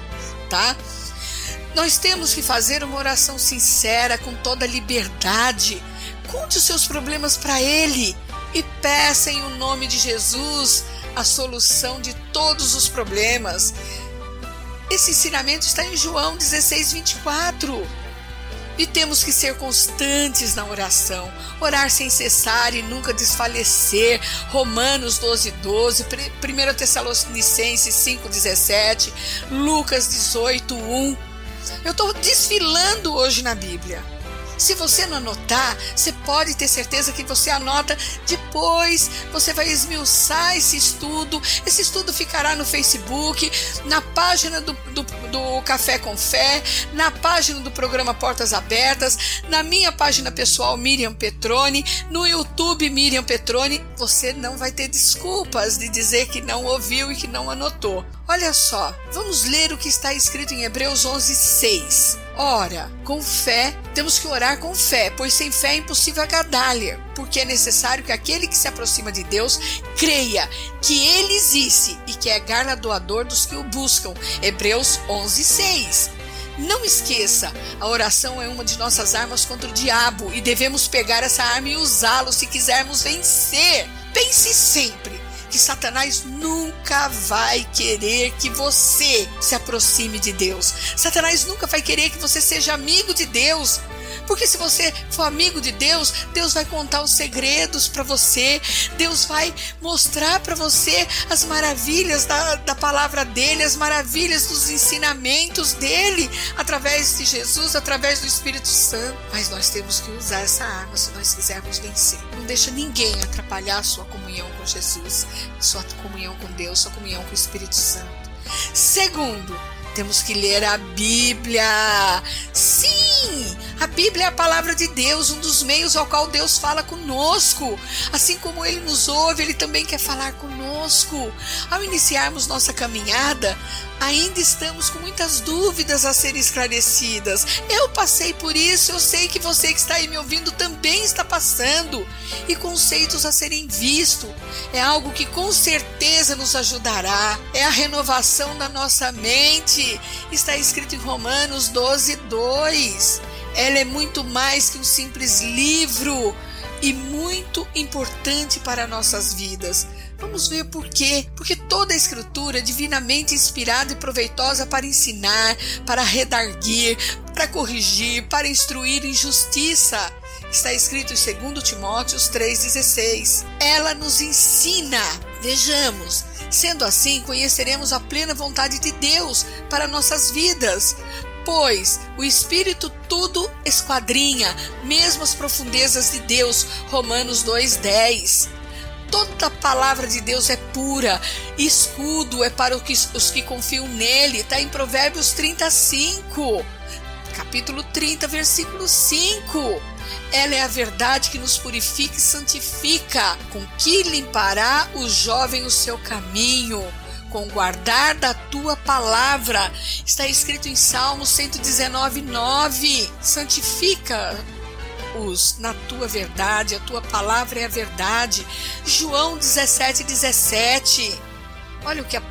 tá? Nós temos que fazer uma oração sincera, com toda liberdade Conte os seus problemas para Ele e peça em o nome de Jesus a solução de todos os problemas. Esse ensinamento está em João 16, 24. E temos que ser constantes na oração, orar sem cessar e nunca desfalecer. Romanos 12, 12, 1 Tessalonicenses 5, 17, Lucas 18, 1. Eu estou desfilando hoje na Bíblia. Se você não anotar, você pode ter certeza que você anota depois. Você vai esmiuçar esse estudo. Esse estudo ficará no Facebook, na página do, do, do Café com Fé, na página do programa Portas Abertas, na minha página pessoal Miriam Petrone, no YouTube Miriam Petrone. Você não vai ter desculpas de dizer que não ouviu e que não anotou. Olha só, vamos ler o que está escrito em Hebreus 11, 6. Ora, com fé, temos que orar com fé, pois sem fé é impossível agradar-lhe, porque é necessário que aquele que se aproxima de Deus creia que ele existe e que é galardoador dos que o buscam. Hebreus 11, 6. Não esqueça, a oração é uma de nossas armas contra o diabo e devemos pegar essa arma e usá-lo se quisermos vencer. Pense sempre que Satanás nunca vai querer que você se aproxime de Deus. Satanás nunca vai querer que você seja amigo de Deus. Porque se você for amigo de Deus, Deus vai contar os segredos para você, Deus vai mostrar para você as maravilhas da, da palavra dele, as maravilhas dos ensinamentos dele, através de Jesus, através do Espírito Santo. Mas nós temos que usar essa arma se nós quisermos vencer. Não deixa ninguém atrapalhar a sua comunhão com Jesus, sua comunhão com Deus, sua comunhão com o Espírito Santo. Segundo, temos que ler a Bíblia. Sim, a Bíblia é a palavra de Deus, um dos meios ao qual Deus fala conosco. Assim como Ele nos ouve, Ele também quer falar conosco. Ao iniciarmos nossa caminhada, ainda estamos com muitas dúvidas a serem esclarecidas. Eu passei por isso, eu sei que você que está aí me ouvindo também está passando. E conceitos a serem vistos. É algo que com certeza nos ajudará. É a renovação da nossa mente. Está escrito em Romanos 12, 2. Ela é muito mais que um simples livro e muito importante para nossas vidas. Vamos ver por quê. Porque toda a escritura é divinamente inspirada e proveitosa para ensinar, para redarguir, para corrigir, para instruir em justiça. Está escrito em 2 Timóteo 3,16. Ela nos ensina. Vejamos, sendo assim, conheceremos a plena vontade de Deus para nossas vidas. Pois o Espírito tudo esquadrinha, mesmo as profundezas de Deus. Romanos 2,10. Toda palavra de Deus é pura, escudo é para os que confiam nele. Está em Provérbios 35, capítulo 30, versículo 5. Ela é a verdade que nos purifica e santifica, com que limpará o jovem o seu caminho com guardar da tua palavra. Está escrito em Salmo 119, 9. Santifica-os na tua verdade, a tua palavra é a verdade. João 17, 17. Olha o que a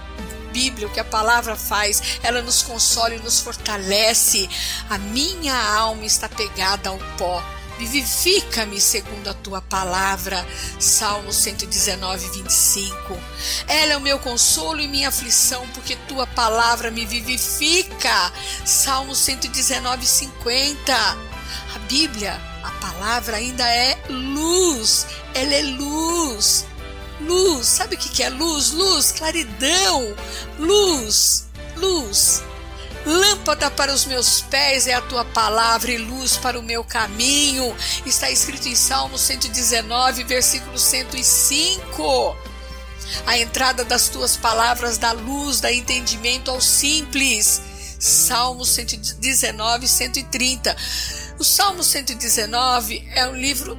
Bíblia, o que a palavra faz, ela nos consola e nos fortalece. A minha alma está pegada ao pó Vivifica-me segundo a tua palavra. Salmo 119, 25. Ela é o meu consolo e minha aflição, porque tua palavra me vivifica. Salmo 119, 50. A Bíblia, a palavra ainda é luz. Ela é luz. Luz, sabe o que é luz? Luz, claridão, luz, luz. Lâmpada para os meus pés é a tua palavra e luz para o meu caminho. Está escrito em Salmo 119, versículo 105. A entrada das tuas palavras dá luz, dá entendimento ao simples. Salmo 119, 130. O Salmo 119 é o livro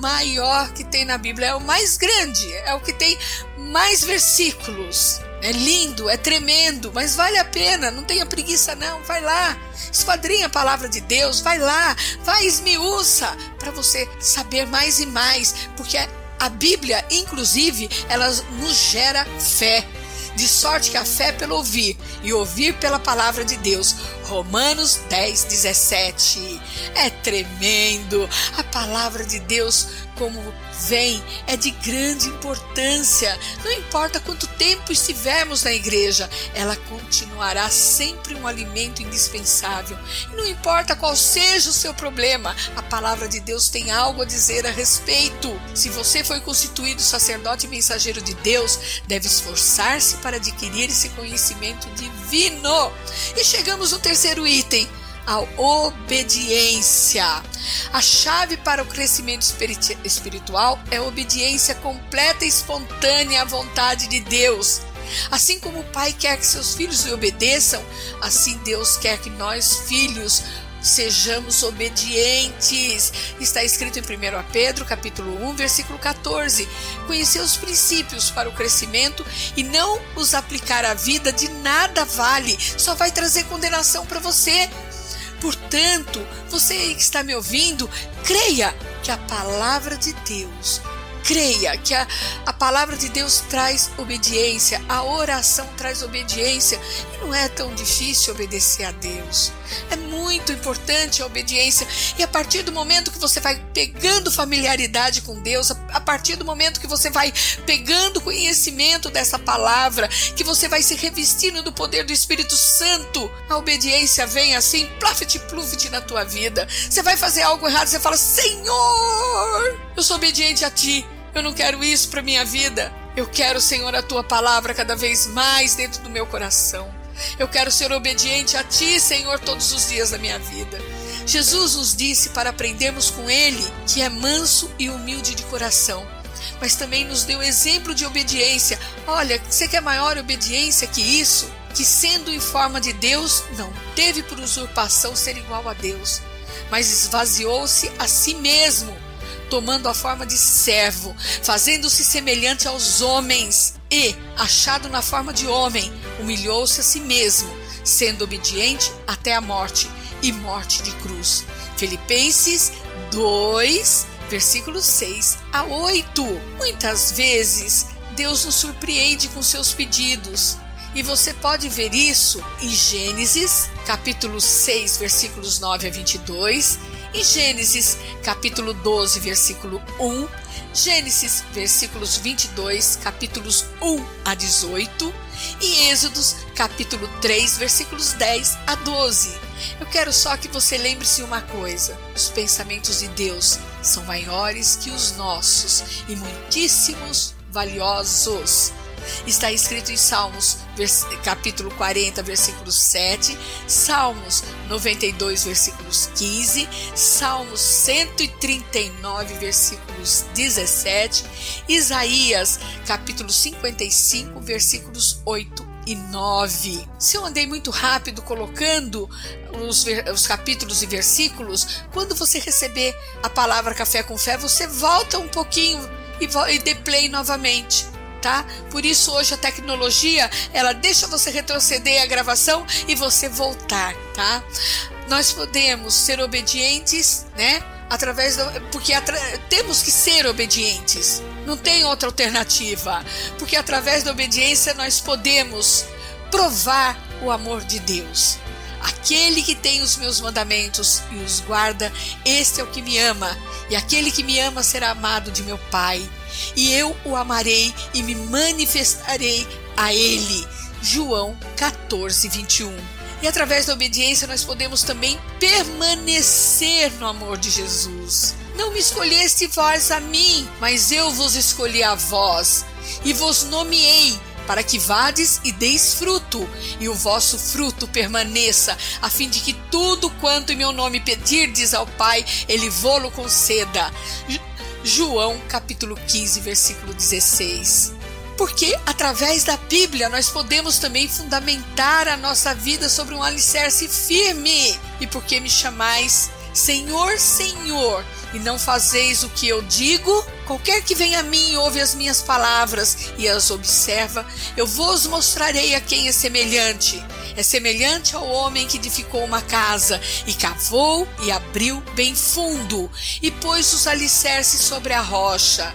maior que tem na Bíblia, é o mais grande, é o que tem mais versículos. É lindo, é tremendo, mas vale a pena. Não tenha preguiça, não. Vai lá, esquadrinha a palavra de Deus. Vai lá, vai esmiuça para você saber mais e mais, porque a Bíblia, inclusive, ela nos gera fé. De sorte que a fé é pelo ouvir, e ouvir pela palavra de Deus. Romanos 10, 17. É tremendo. A palavra de Deus como vem é de grande importância. Não importa quanto tempo estivermos na igreja, ela continuará sempre um alimento indispensável. Não importa qual seja o seu problema, a palavra de Deus tem algo a dizer a respeito. Se você foi constituído sacerdote e mensageiro de Deus, deve esforçar-se para adquirir esse conhecimento divino. E chegamos no terceiro item a obediência. A chave para o crescimento espiritual é obediência completa e espontânea à vontade de Deus. Assim como o Pai quer que seus filhos lhe obedeçam, assim Deus quer que nós, filhos, sejamos obedientes. Está escrito em 1 Pedro, capítulo 1, versículo 14. Conhecer os princípios para o crescimento e não os aplicar à vida de nada vale, só vai trazer condenação para você. Portanto, você que está me ouvindo, creia que a palavra de Deus creia que a, a palavra de Deus traz obediência, a oração traz obediência. E não é tão difícil obedecer a Deus. É muito importante a obediência. E a partir do momento que você vai pegando familiaridade com Deus, a partir do momento que você vai pegando conhecimento dessa palavra, que você vai se revestindo do poder do Espírito Santo, a obediência vem assim, plafit plufit na tua vida. Você vai fazer algo errado, você fala: Senhor, eu sou obediente a ti. Eu não quero isso para minha vida. Eu quero, Senhor, a tua palavra cada vez mais dentro do meu coração. Eu quero ser obediente a ti, Senhor, todos os dias da minha vida. Jesus nos disse para aprendermos com ele que é manso e humilde de coração, mas também nos deu exemplo de obediência. Olha, você quer maior obediência que isso? Que sendo em forma de Deus, não teve por usurpação ser igual a Deus, mas esvaziou-se a si mesmo tomando a forma de servo, fazendo-se semelhante aos homens, e, achado na forma de homem, humilhou-se a si mesmo, sendo obediente até a morte e morte de cruz. Filipenses 2, versículos 6 a 8. Muitas vezes Deus nos surpreende com seus pedidos. E você pode ver isso em Gênesis, capítulo 6, versículos 9 a 22, em Gênesis capítulo 12, versículo 1, Gênesis versículos 22, capítulos 1 a 18 e Êxodos capítulo 3, versículos 10 a 12. Eu quero só que você lembre-se uma coisa: os pensamentos de Deus são maiores que os nossos e muitíssimos valiosos. Está escrito em Salmos, capítulo 40, versículo 7, Salmos 92, versículos 15, Salmos 139, versículos 17, Isaías, capítulo 55, versículos 8 e 9. Se eu andei muito rápido colocando os, os, capítulos e versículos, quando você receber a palavra Café com Fé, você volta um pouquinho e, e dê play novamente tá? Por isso hoje a tecnologia, ela deixa você retroceder a gravação e você voltar, tá? Nós podemos ser obedientes, né? Através do, porque atra, temos que ser obedientes. Não tem outra alternativa, porque através da obediência nós podemos provar o amor de Deus. Aquele que tem os meus mandamentos e os guarda, este é o que me ama, e aquele que me ama será amado de meu Pai e eu o amarei e me manifestarei a ele. João 14, 21. E através da obediência nós podemos também permanecer no amor de Jesus. Não me escolheste vós a mim, mas eu vos escolhi a vós, e vos nomeei para que vades e deis fruto, e o vosso fruto permaneça, a fim de que tudo quanto em meu nome pedirdes ao Pai, ele vô-lo conceda. João capítulo 15, versículo 16. Porque através da Bíblia nós podemos também fundamentar a nossa vida sobre um alicerce firme. E porque me chamais Senhor, Senhor, e não fazeis o que eu digo, qualquer que venha a mim e ouve as minhas palavras e as observa, eu vos mostrarei a quem é semelhante. É semelhante ao homem que edificou uma casa e cavou e abriu bem fundo e pôs os alicerces sobre a rocha.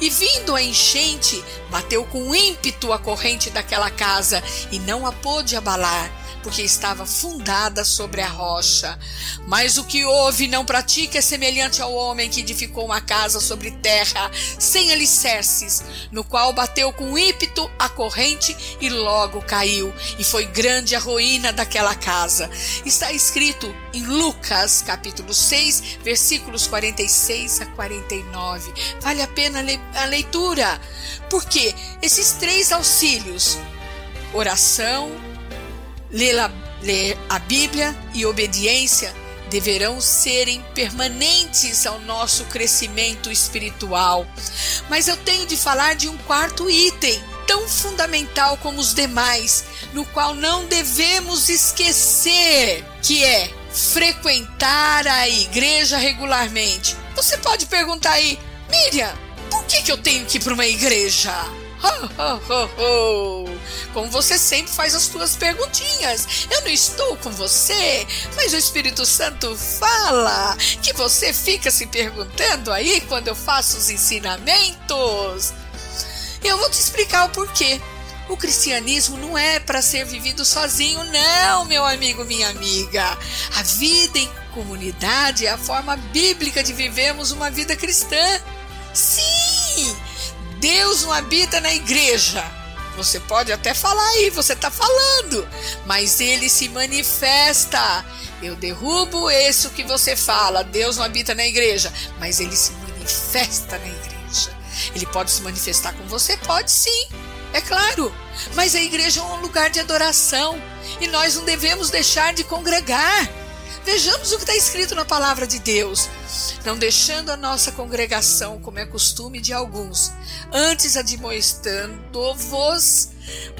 E vindo a enchente, bateu com ímpeto a corrente daquela casa e não a pôde abalar porque estava fundada sobre a rocha. Mas o que houve não pratica é semelhante ao homem que edificou uma casa sobre terra, sem alicerces, no qual bateu com ímpeto a corrente e logo caiu, e foi grande a ruína daquela casa. Está escrito em Lucas, capítulo 6, versículos 46 a 49. Vale a pena a leitura, porque esses três auxílios, oração, ler a Bíblia e obediência deverão serem permanentes ao nosso crescimento espiritual. Mas eu tenho de falar de um quarto item, tão fundamental como os demais, no qual não devemos esquecer, que é frequentar a igreja regularmente. Você pode perguntar aí, Miriam, por que, que eu tenho que ir para uma igreja? Como você sempre faz as suas perguntinhas. Eu não estou com você, mas o Espírito Santo fala que você fica se perguntando aí quando eu faço os ensinamentos. Eu vou te explicar o porquê. O cristianismo não é para ser vivido sozinho, não, meu amigo, minha amiga. A vida em comunidade é a forma bíblica de vivermos uma vida cristã. Sim! Deus não habita na igreja. Você pode até falar aí, você está falando, mas ele se manifesta. Eu derrubo isso que você fala, Deus não habita na igreja, mas ele se manifesta na igreja. Ele pode se manifestar com você? Pode sim, é claro. Mas a igreja é um lugar de adoração e nós não devemos deixar de congregar. Vejamos o que está escrito na palavra de Deus. Não deixando a nossa congregação, como é costume de alguns, antes admoestando-vos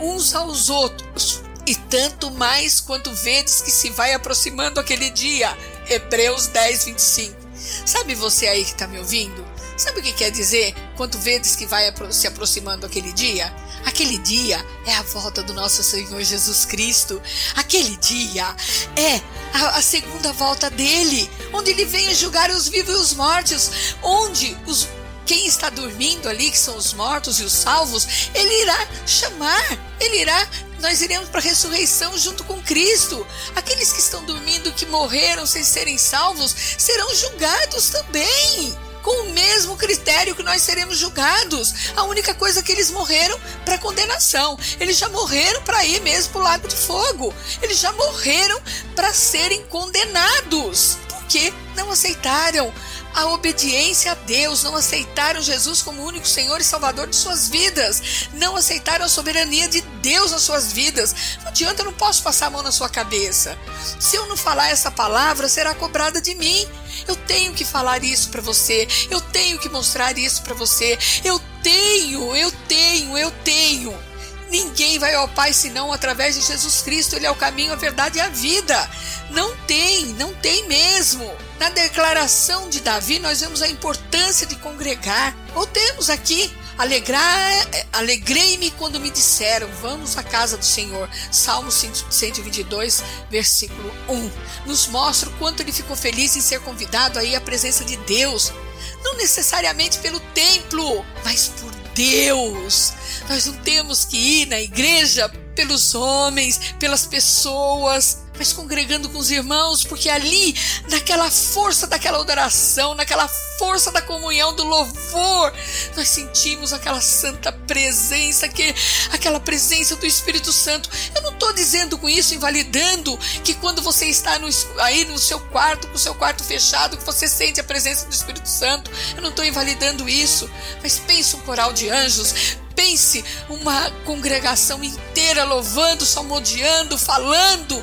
uns aos outros, e tanto mais quanto vedes que se vai aproximando aquele dia. Hebreus 10, 25. Sabe você aí que está me ouvindo? Sabe o que quer dizer quanto vedes que vai se aproximando aquele dia? Aquele dia é a volta do nosso Senhor Jesus Cristo. Aquele dia é a, a segunda volta dele, onde ele vem julgar os vivos e os mortos, onde os quem está dormindo ali, que são os mortos e os salvos, ele irá chamar, ele irá nós iremos para a ressurreição junto com Cristo. Aqueles que estão dormindo, que morreram sem serem salvos, serão julgados também com o mesmo critério que nós seremos julgados. A única coisa é que eles morreram para condenação. Eles já morreram para ir mesmo para o lago de fogo. Eles já morreram para serem condenados. Porque não aceitaram a obediência a Deus, não aceitaram Jesus como único Senhor e Salvador de suas vidas, não aceitaram a soberania de Deus nas suas vidas. Não adianta, eu não posso passar a mão na sua cabeça. Se eu não falar essa palavra, será cobrada de mim. Eu tenho que falar isso para você, eu tenho que mostrar isso para você. Eu tenho, eu tenho, eu tenho. Ninguém vai ao Pai senão através de Jesus Cristo. Ele é o caminho, a verdade e a vida. Não tem, não tem mesmo. Na declaração de Davi, nós vemos a importância de congregar. Ou temos aqui alegrei-me quando me disseram, vamos à casa do Senhor. Salmo 122, versículo 1. Nos mostra o quanto ele ficou feliz em ser convidado aí à presença de Deus. Não necessariamente pelo templo, mas por Deus. Nós não temos que ir na igreja pelos homens, pelas pessoas, mas congregando com os irmãos, porque ali, naquela força daquela adoração, naquela força da comunhão, do louvor, nós sentimos aquela santa presença, que, aquela presença do Espírito Santo. Eu não estou dizendo com isso, invalidando, que quando você está no, aí no seu quarto, com o seu quarto fechado, que você sente a presença do Espírito Santo. Eu não estou invalidando isso, mas pense um coral de anjos, pense uma congregação inteira louvando, salmodiando, falando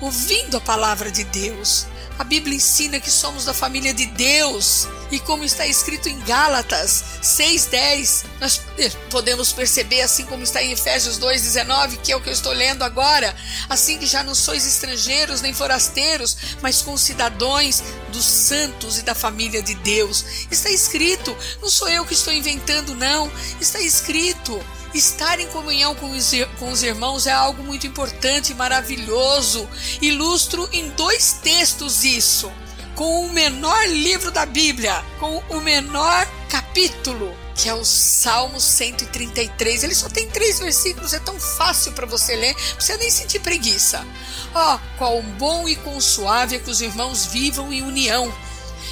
ouvindo a palavra de Deus. A Bíblia ensina que somos da família de Deus. E como está escrito em Gálatas 6:10, nós podemos perceber assim como está em Efésios 2:19, que é o que eu estou lendo agora, assim que já não sois estrangeiros nem forasteiros, mas concidadãos dos santos e da família de Deus. Está escrito, não sou eu que estou inventando não, está escrito. Estar em comunhão com os, com os irmãos é algo muito importante maravilhoso. Ilustro em dois textos isso. Com o menor livro da Bíblia, com o menor capítulo, que é o Salmo 133. Ele só tem três versículos, é tão fácil para você ler, precisa nem sentir preguiça. Ó, oh, bom e quão suave é que os irmãos vivam em união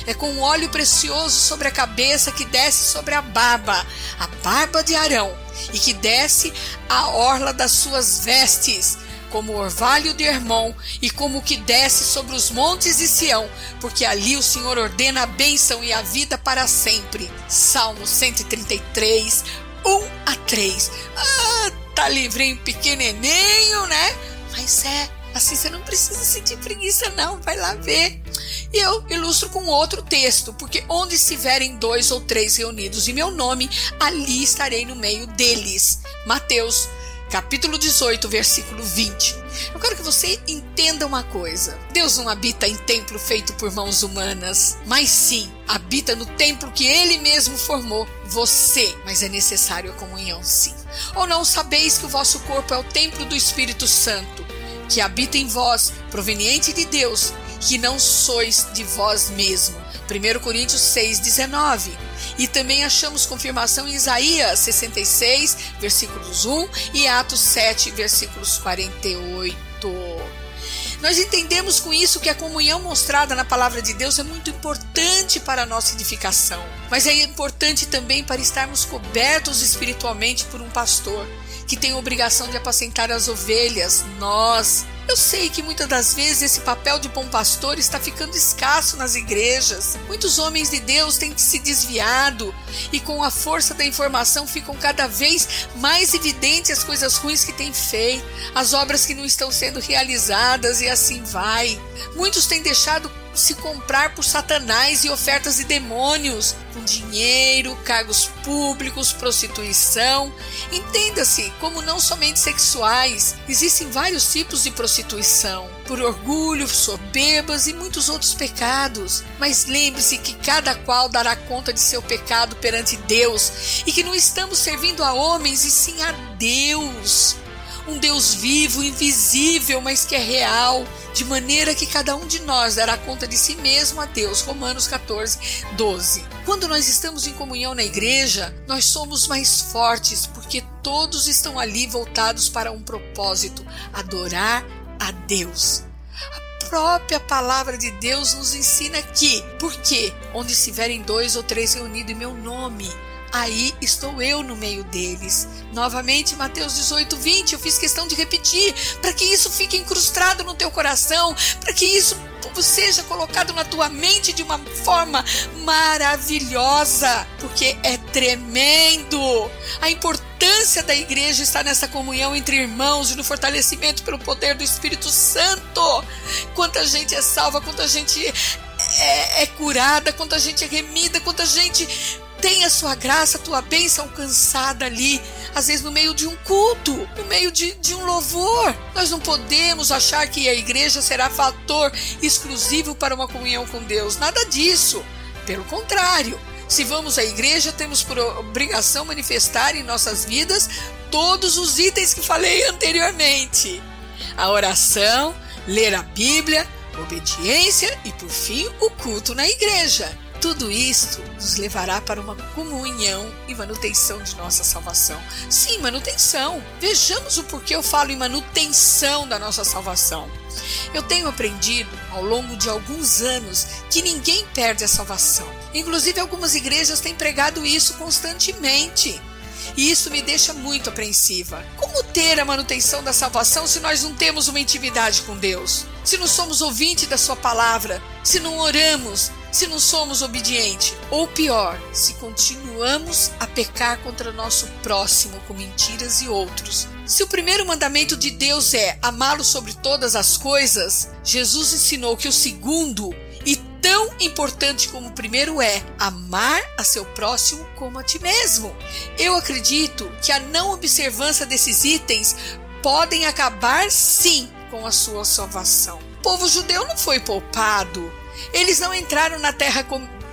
é com um óleo precioso sobre a cabeça que desce sobre a barba, a barba de Arão, e que desce a orla das suas vestes, como o orvalho de Hermon, e como o que desce sobre os montes de Sião, porque ali o Senhor ordena a bênção e a vida para sempre. Salmo 133, 1 a 3. Ah, tá livrinho pequenininho, né? Mas é Assim você não precisa sentir preguiça, não. Vai lá ver. E eu ilustro com outro texto, porque onde estiverem dois ou três reunidos em meu nome, ali estarei no meio deles. Mateus, capítulo 18, versículo 20. Eu quero que você entenda uma coisa: Deus não habita em templo feito por mãos humanas, mas sim habita no templo que Ele mesmo formou, você. Mas é necessário a comunhão, sim. Ou não sabeis que o vosso corpo é o templo do Espírito Santo? Que habita em vós, proveniente de Deus, que não sois de vós mesmo. 1 Coríntios 6,19. E também achamos confirmação em Isaías 66, versículos 1 e Atos 7, versículos 48. Nós entendemos com isso que a comunhão mostrada na palavra de Deus é muito importante para a nossa edificação, mas é importante também para estarmos cobertos espiritualmente por um pastor que tem obrigação de apacentar as ovelhas, nós. Eu sei que muitas das vezes esse papel de bom pastor está ficando escasso nas igrejas. Muitos homens de Deus têm se desviado e com a força da informação ficam cada vez mais evidentes as coisas ruins que têm feito, as obras que não estão sendo realizadas e assim vai. Muitos têm deixado se comprar por Satanás e ofertas de demônios, com dinheiro, cargos públicos, prostituição. Entenda-se como não somente sexuais, existem vários tipos de prostituição, por orgulho, soberbas e muitos outros pecados. Mas lembre-se que cada qual dará conta de seu pecado perante Deus e que não estamos servindo a homens e sim a Deus. Um Deus vivo, invisível, mas que é real, de maneira que cada um de nós dará conta de si mesmo a Deus. Romanos 14, 12. Quando nós estamos em comunhão na igreja, nós somos mais fortes, porque todos estão ali voltados para um propósito: adorar a Deus. A própria palavra de Deus nos ensina que, porque onde estiverem dois ou três reunidos em meu nome, aí estou eu no meio deles. Novamente, Mateus 18, 20, eu fiz questão de repetir, para que isso fique incrustado no teu coração, para que isso seja colocado na tua mente de uma forma maravilhosa, porque é tremendo. A importância da igreja está nessa comunhão entre irmãos e no fortalecimento pelo poder do Espírito Santo. Quanta gente é salva, quanta gente é, é curada, quanta gente é remida, quanta gente tem a sua graça, a tua bênção alcançada ali, às vezes no meio de um culto, no meio de, de um louvor. Nós não podemos achar que a igreja será fator exclusivo para uma comunhão com Deus. Nada disso. Pelo contrário, se vamos à igreja, temos por obrigação manifestar em nossas vidas todos os itens que falei anteriormente: a oração, ler a Bíblia, obediência e, por fim, o culto na igreja. Tudo isto nos levará para uma comunhão e manutenção de nossa salvação. Sim, manutenção. Vejamos o porquê eu falo em manutenção da nossa salvação. Eu tenho aprendido ao longo de alguns anos que ninguém perde a salvação. Inclusive, algumas igrejas têm pregado isso constantemente. E isso me deixa muito apreensiva. Como ter a manutenção da salvação se nós não temos uma intimidade com Deus? Se não somos ouvintes da Sua palavra? Se não oramos? se não somos obedientes, ou pior, se continuamos a pecar contra nosso próximo com mentiras e outros. Se o primeiro mandamento de Deus é amá-lo sobre todas as coisas, Jesus ensinou que o segundo, tão importante como o primeiro é amar a seu próximo como a ti mesmo. Eu acredito que a não observância desses itens podem acabar sim com a sua salvação. O povo judeu não foi poupado eles não entraram na terra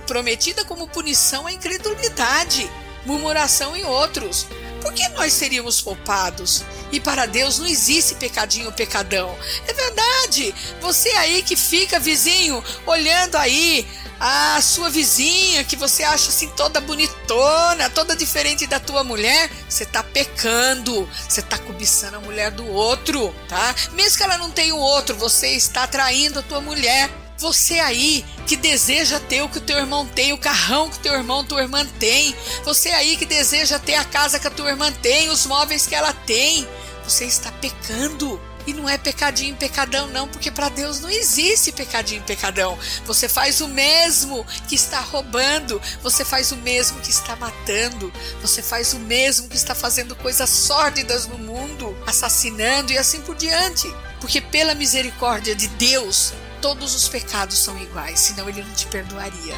prometida como punição à incredulidade, murmuração e outros. Por que nós seríamos poupados? E para Deus não existe pecadinho ou pecadão. É verdade. Você aí que fica, vizinho, olhando aí a sua vizinha que você acha assim toda bonitona, toda diferente da tua mulher, você tá pecando, você tá cobiçando a mulher do outro, tá? Mesmo que ela não tenha o outro, você está traindo a tua mulher. Você aí que deseja ter o que o teu irmão tem, o carrão que teu irmão, tua irmã tem. Você aí que deseja ter a casa que a tua irmã tem, os móveis que ela tem. Você está pecando. E não é pecadinho pecadão, não, porque para Deus não existe pecadinho pecadão. Você faz o mesmo que está roubando, você faz o mesmo que está matando, você faz o mesmo que está fazendo coisas sórdidas no mundo, assassinando e assim por diante. Porque pela misericórdia de Deus, todos os pecados são iguais, senão ele não te perdoaria.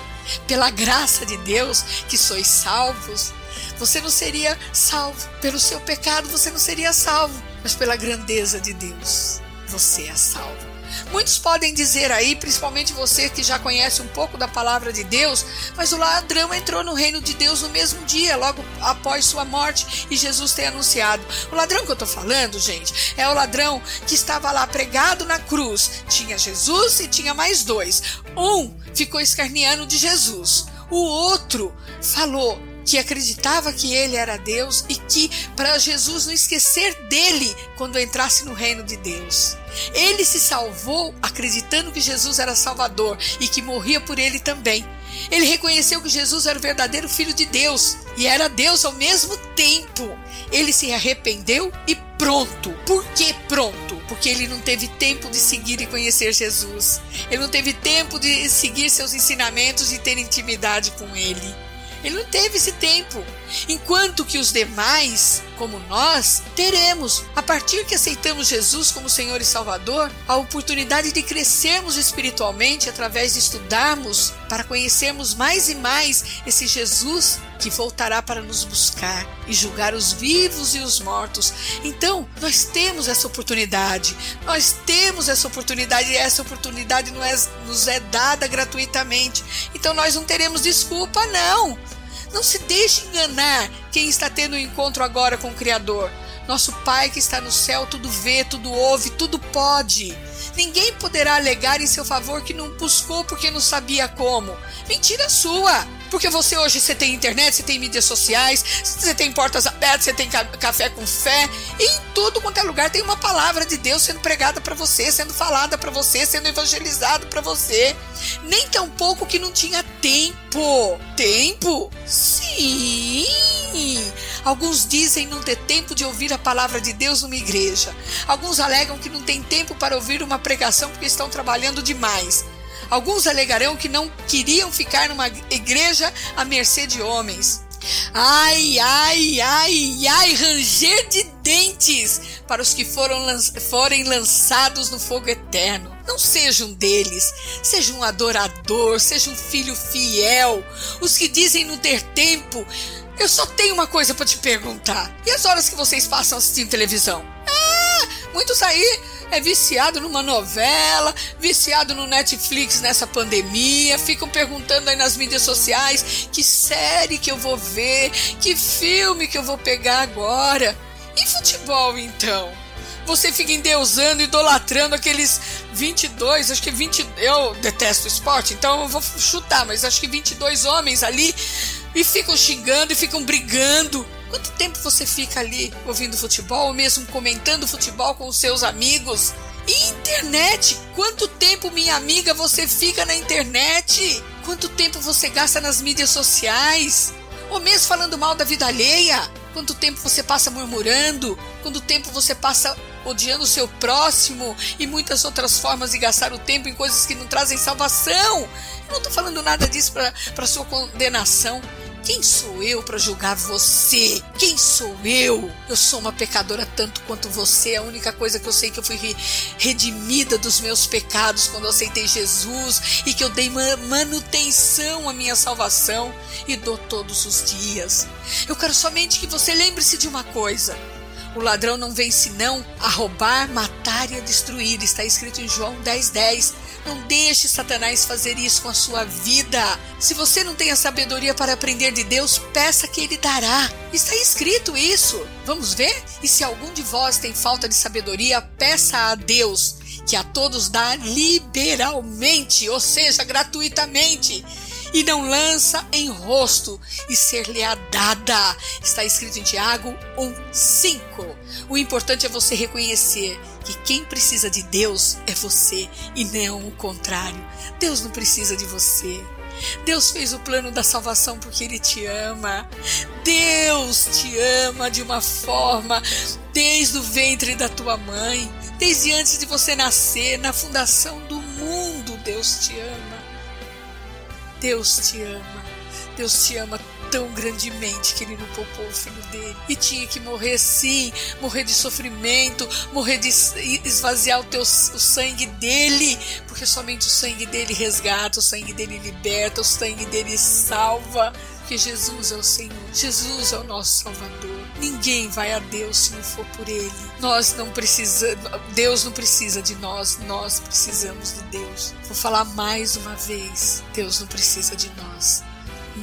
Pela graça de Deus que sois salvos, você não seria salvo. Pelo seu pecado você não seria salvo, mas pela grandeza de Deus você é salvo. Muitos podem dizer aí, principalmente você que já conhece um pouco da palavra de Deus, mas o ladrão entrou no reino de Deus no mesmo dia, logo após sua morte, e Jesus tem anunciado. O ladrão que eu estou falando, gente, é o ladrão que estava lá pregado na cruz. Tinha Jesus e tinha mais dois. Um ficou escarneando de Jesus. O outro falou: que acreditava que ele era Deus e que para Jesus não esquecer dele quando entrasse no reino de Deus. Ele se salvou acreditando que Jesus era Salvador e que morria por ele também. Ele reconheceu que Jesus era o verdadeiro Filho de Deus e era Deus ao mesmo tempo. Ele se arrependeu e pronto. Por que pronto? Porque ele não teve tempo de seguir e conhecer Jesus. Ele não teve tempo de seguir seus ensinamentos e ter intimidade com ele. Ele não teve esse tempo. Enquanto que os demais, como nós, teremos, a partir que aceitamos Jesus como Senhor e Salvador, a oportunidade de crescermos espiritualmente através de estudarmos para conhecermos mais e mais esse Jesus que voltará para nos buscar e julgar os vivos e os mortos. Então, nós temos essa oportunidade. Nós temos essa oportunidade e essa oportunidade não é, nos é dada gratuitamente. Então, nós não teremos desculpa, não. Não se deixe enganar quem está tendo um encontro agora com o Criador. Nosso Pai que está no céu tudo vê, tudo ouve, tudo pode. Ninguém poderá alegar em seu favor que não buscou porque não sabia como. Mentira sua! Porque você hoje você tem internet, você tem mídias sociais, você tem portas abertas, você tem café com fé, em tudo quanto é lugar tem uma palavra de Deus sendo pregada para você, sendo falada para você, sendo evangelizado para você. Nem tão pouco que não tinha tempo. Tempo? Sim. Alguns dizem não ter tempo de ouvir a palavra de Deus numa igreja. Alguns alegam que não tem tempo para ouvir uma pregação porque estão trabalhando demais. Alguns alegarão que não queriam ficar numa igreja à mercê de homens. Ai, ai, ai, ai, ranger de dentes para os que foram forem lançados no fogo eterno. Não seja um deles, seja um adorador, seja um filho fiel. Os que dizem não ter tempo, eu só tenho uma coisa para te perguntar. E as horas que vocês passam assistindo televisão? Ah, muitos aí é viciado numa novela, viciado no Netflix nessa pandemia, ficam perguntando aí nas mídias sociais que série que eu vou ver, que filme que eu vou pegar agora. E futebol então? Você fica endeusando, idolatrando aqueles 22, acho que 20. Eu detesto esporte, então eu vou chutar, mas acho que 22 homens ali e ficam xingando e ficam brigando. Quanto tempo você fica ali ouvindo futebol ou mesmo comentando futebol com os seus amigos? E internet? Quanto tempo, minha amiga, você fica na internet? Quanto tempo você gasta nas mídias sociais? Ou mesmo falando mal da vida alheia? Quanto tempo você passa murmurando? Quanto tempo você passa odiando o seu próximo e muitas outras formas de gastar o tempo em coisas que não trazem salvação? Eu não estou falando nada disso para sua condenação. Quem sou eu para julgar você? Quem sou eu? Eu sou uma pecadora tanto quanto você. A única coisa que eu sei é que eu fui redimida dos meus pecados quando eu aceitei Jesus e que eu dei manutenção à minha salvação e dou todos os dias. Eu quero somente que você lembre-se de uma coisa. O ladrão não vem senão a roubar, matar e a destruir. Está escrito em João 10,10. 10. Não deixe Satanás fazer isso com a sua vida. Se você não tem a sabedoria para aprender de Deus, peça que ele dará. Está escrito isso. Vamos ver? E se algum de vós tem falta de sabedoria, peça a Deus, que a todos dá liberalmente, ou seja, gratuitamente e não lança em rosto, e ser-lhe-á dada. Está escrito em Tiago 1:5. O importante é você reconhecer que quem precisa de Deus é você e não o contrário. Deus não precisa de você. Deus fez o plano da salvação porque Ele te ama. Deus te ama de uma forma desde o ventre da tua mãe, desde antes de você nascer, na fundação do mundo. Deus te ama. Deus te ama. Deus te ama tão grandemente que ele não poupou o filho dele. E tinha que morrer sim, morrer de sofrimento, morrer de esvaziar o, teu, o sangue dele, porque somente o sangue dele resgata, o sangue dele liberta, o sangue dele salva. Porque Jesus é o Senhor, Jesus é o nosso Salvador. Ninguém vai a Deus se não for por Ele. Nós não precisamos, Deus não precisa de nós, nós precisamos de Deus. Vou falar mais uma vez: Deus não precisa de nós,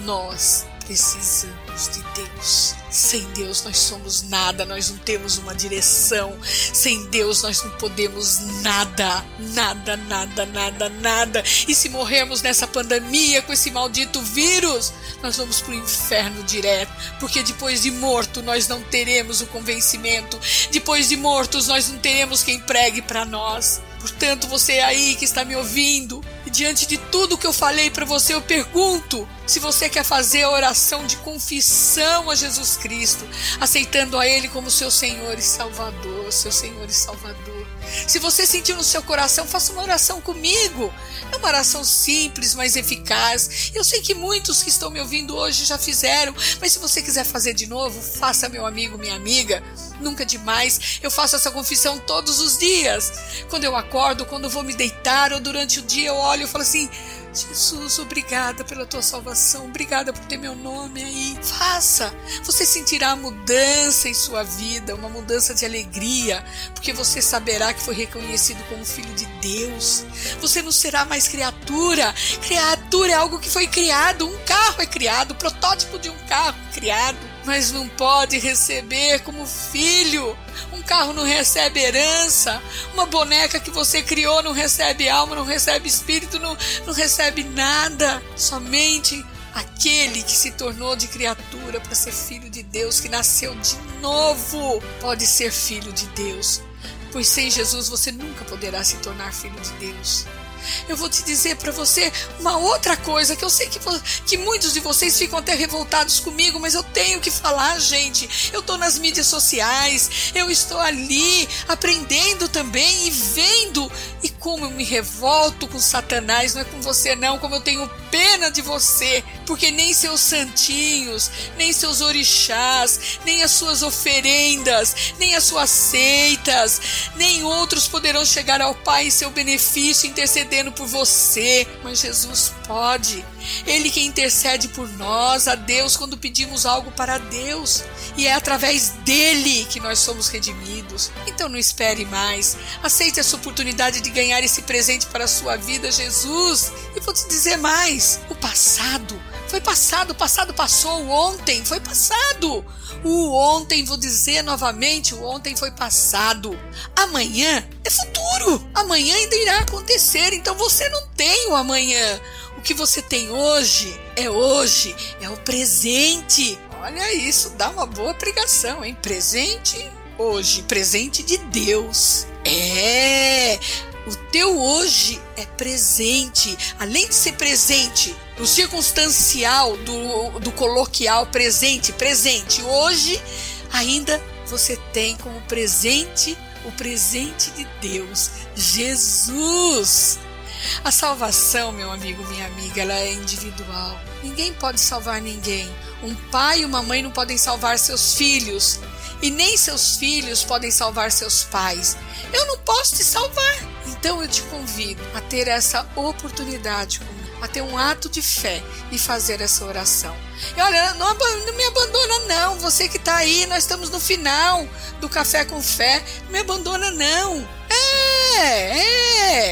nós precisamos de Deus. Sem Deus nós somos nada, nós não temos uma direção. Sem Deus nós não podemos nada, nada, nada, nada, nada. E se morrermos nessa pandemia com esse maldito vírus, nós vamos para o inferno direto, porque depois de morto nós não teremos o convencimento. Depois de mortos nós não teremos quem pregue para nós. Portanto, você aí que está me ouvindo, diante de tudo que eu falei para você, eu pergunto se você quer fazer a oração de confissão a Jesus Cristo, aceitando a Ele como seu Senhor e Salvador, seu Senhor e Salvador. Se você sentiu no seu coração, faça uma oração comigo. É uma oração simples, mas eficaz. Eu sei que muitos que estão me ouvindo hoje já fizeram, mas se você quiser fazer de novo, faça, meu amigo, minha amiga. Nunca é demais. Eu faço essa confissão todos os dias. Quando eu acordo, quando vou me deitar ou durante o dia, eu olho e falo assim: Jesus, obrigada pela tua salvação, obrigada por ter meu nome aí. Faça, você sentirá mudança em sua vida, uma mudança de alegria, porque você saberá que foi reconhecido como filho de Deus. Você não será mais criatura. Criatura é algo que foi criado, um carro é criado, o protótipo de um carro criado mas não pode receber como filho. Um carro não recebe herança, uma boneca que você criou não recebe alma, não recebe espírito, não, não recebe nada. Somente aquele que se tornou de criatura para ser filho de Deus, que nasceu de novo, pode ser filho de Deus. Pois sem Jesus você nunca poderá se tornar filho de Deus eu vou te dizer para você uma outra coisa que eu sei que, que muitos de vocês ficam até revoltados comigo, mas eu tenho que falar, gente. Eu tô nas mídias sociais, eu estou ali aprendendo também e vendo e como eu me revolto com Satanás, não é com você não, como eu tenho pena de você, porque nem seus santinhos, nem seus orixás, nem as suas oferendas, nem as suas seitas, nem outros poderão chegar ao Pai em seu benefício, intercedendo por você, mas Jesus pode. Ele que intercede por nós, a Deus, quando pedimos algo para Deus. E é através dele que nós somos redimidos. Então não espere mais. Aceite essa oportunidade de ganhar esse presente para a sua vida, Jesus. E vou te dizer mais: o passado foi passado, passado passou, o ontem foi passado. O ontem, vou dizer novamente, o ontem foi passado. Amanhã é futuro. Amanhã ainda irá acontecer, então você não tem o amanhã. O que você tem hoje é hoje, é o presente. Olha isso, dá uma boa pregação, hein? Presente hoje, presente de Deus. É, o teu hoje é presente. Além de ser presente no circunstancial, do, do coloquial, presente, presente. Hoje, ainda você tem como presente o presente de Deus, Jesus. A salvação, meu amigo, minha amiga, ela é individual. Ninguém pode salvar ninguém. Um pai e uma mãe não podem salvar seus filhos. E nem seus filhos podem salvar seus pais. Eu não posso te salvar. Então eu te convido a ter essa oportunidade comigo, a ter um ato de fé e fazer essa oração. E olha, não, não me abandona não, você que está aí, nós estamos no final do Café com Fé, não me abandona não. É,